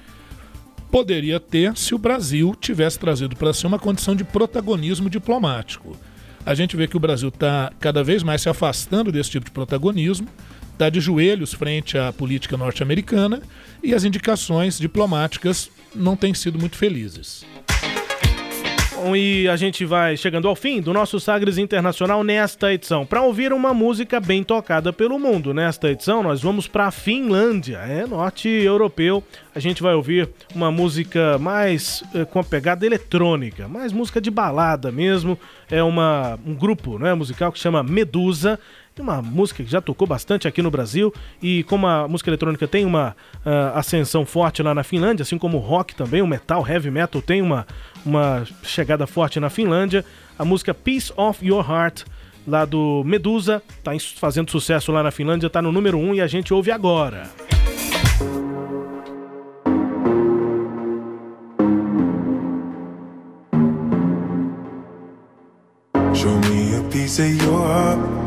S3: Poderia ter se o Brasil tivesse trazido para si uma condição de protagonismo diplomático. A gente vê que o Brasil está cada vez mais se afastando desse tipo de protagonismo, está de joelhos frente à política norte-americana e as indicações diplomáticas não têm sido muito felizes.
S1: Bom, e a gente vai chegando ao fim do nosso Sagres Internacional nesta edição. Para ouvir uma música bem tocada pelo mundo, nesta edição nós vamos para a Finlândia, é norte europeu. A gente vai ouvir uma música mais eh, com a pegada eletrônica, mais música de balada mesmo. É uma, um grupo né, musical que chama Medusa uma música que já tocou bastante aqui no Brasil e como a música eletrônica tem uma uh, ascensão forte lá na Finlândia, assim como o rock também, o metal, heavy metal tem uma, uma chegada forte na Finlândia, a música Peace of Your Heart lá do Medusa, tá fazendo sucesso lá na Finlândia, tá no número 1 um, e a gente ouve agora. Show me a piece of your heart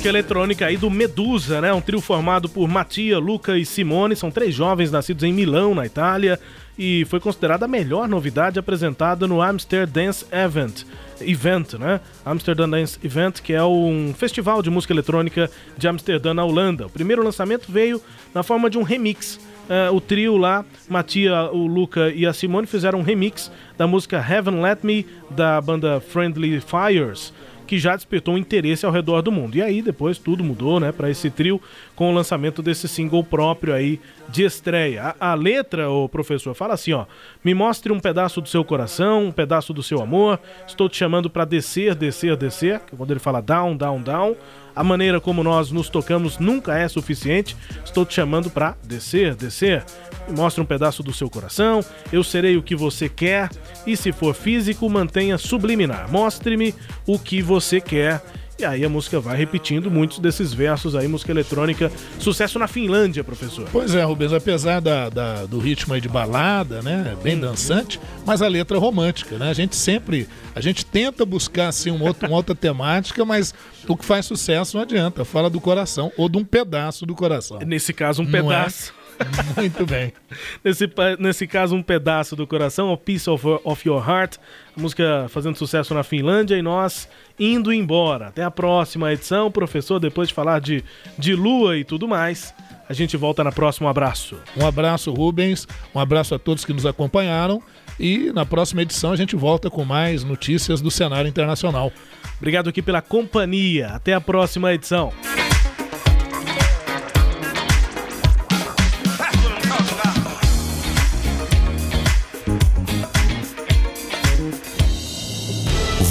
S1: Música eletrônica aí do Medusa, né? Um trio formado por Mattia, Luca e Simone. São três jovens nascidos em Milão, na Itália, e foi considerada a melhor novidade apresentada no Amsterdam Dance Event Event, né? Amsterdam Dance Event, que é um festival de música eletrônica de Amsterdã, na Holanda. O primeiro lançamento veio na forma de um remix. Uh, o trio lá, Matia, o Luca e a Simone, fizeram um remix da música Heaven Let Me, da banda Friendly Fires que já despertou um interesse ao redor do mundo. E aí depois tudo mudou, né, para esse trio com o lançamento desse single próprio aí de estreia. A, a, letra, o professor, fala assim, ó: "Me mostre um pedaço do seu coração, um pedaço do seu amor. Estou te chamando para descer, descer, descer". Quando ele fala down, down, down, a maneira como nós nos tocamos nunca é suficiente. Estou te chamando para descer, descer. Me mostre um pedaço do seu coração. Eu serei o que você quer. E se for físico, mantenha subliminar. Mostre-me o que você quer. E aí a música vai repetindo muitos desses versos aí, música eletrônica. Sucesso na Finlândia, professor.
S3: Pois é, Rubens, apesar da, da do ritmo aí de balada, né? Bem uhum. dançante, mas a letra é romântica, né? A gente sempre. A gente tenta buscar assim um outro, uma outra temática, mas o que faz sucesso não adianta. Fala do coração ou de um pedaço do coração.
S1: Nesse caso, um não pedaço.
S3: É? Muito bem.
S1: nesse, nesse caso, um pedaço do coração, A Piece of, of Your Heart, música fazendo sucesso na Finlândia e nós indo embora. Até a próxima edição, professor. Depois de falar de, de lua e tudo mais, a gente volta na próxima. Um abraço.
S3: Um abraço, Rubens. Um abraço a todos que nos acompanharam. E na próxima edição a gente volta com mais notícias do cenário internacional.
S1: Obrigado aqui pela companhia. Até a próxima edição.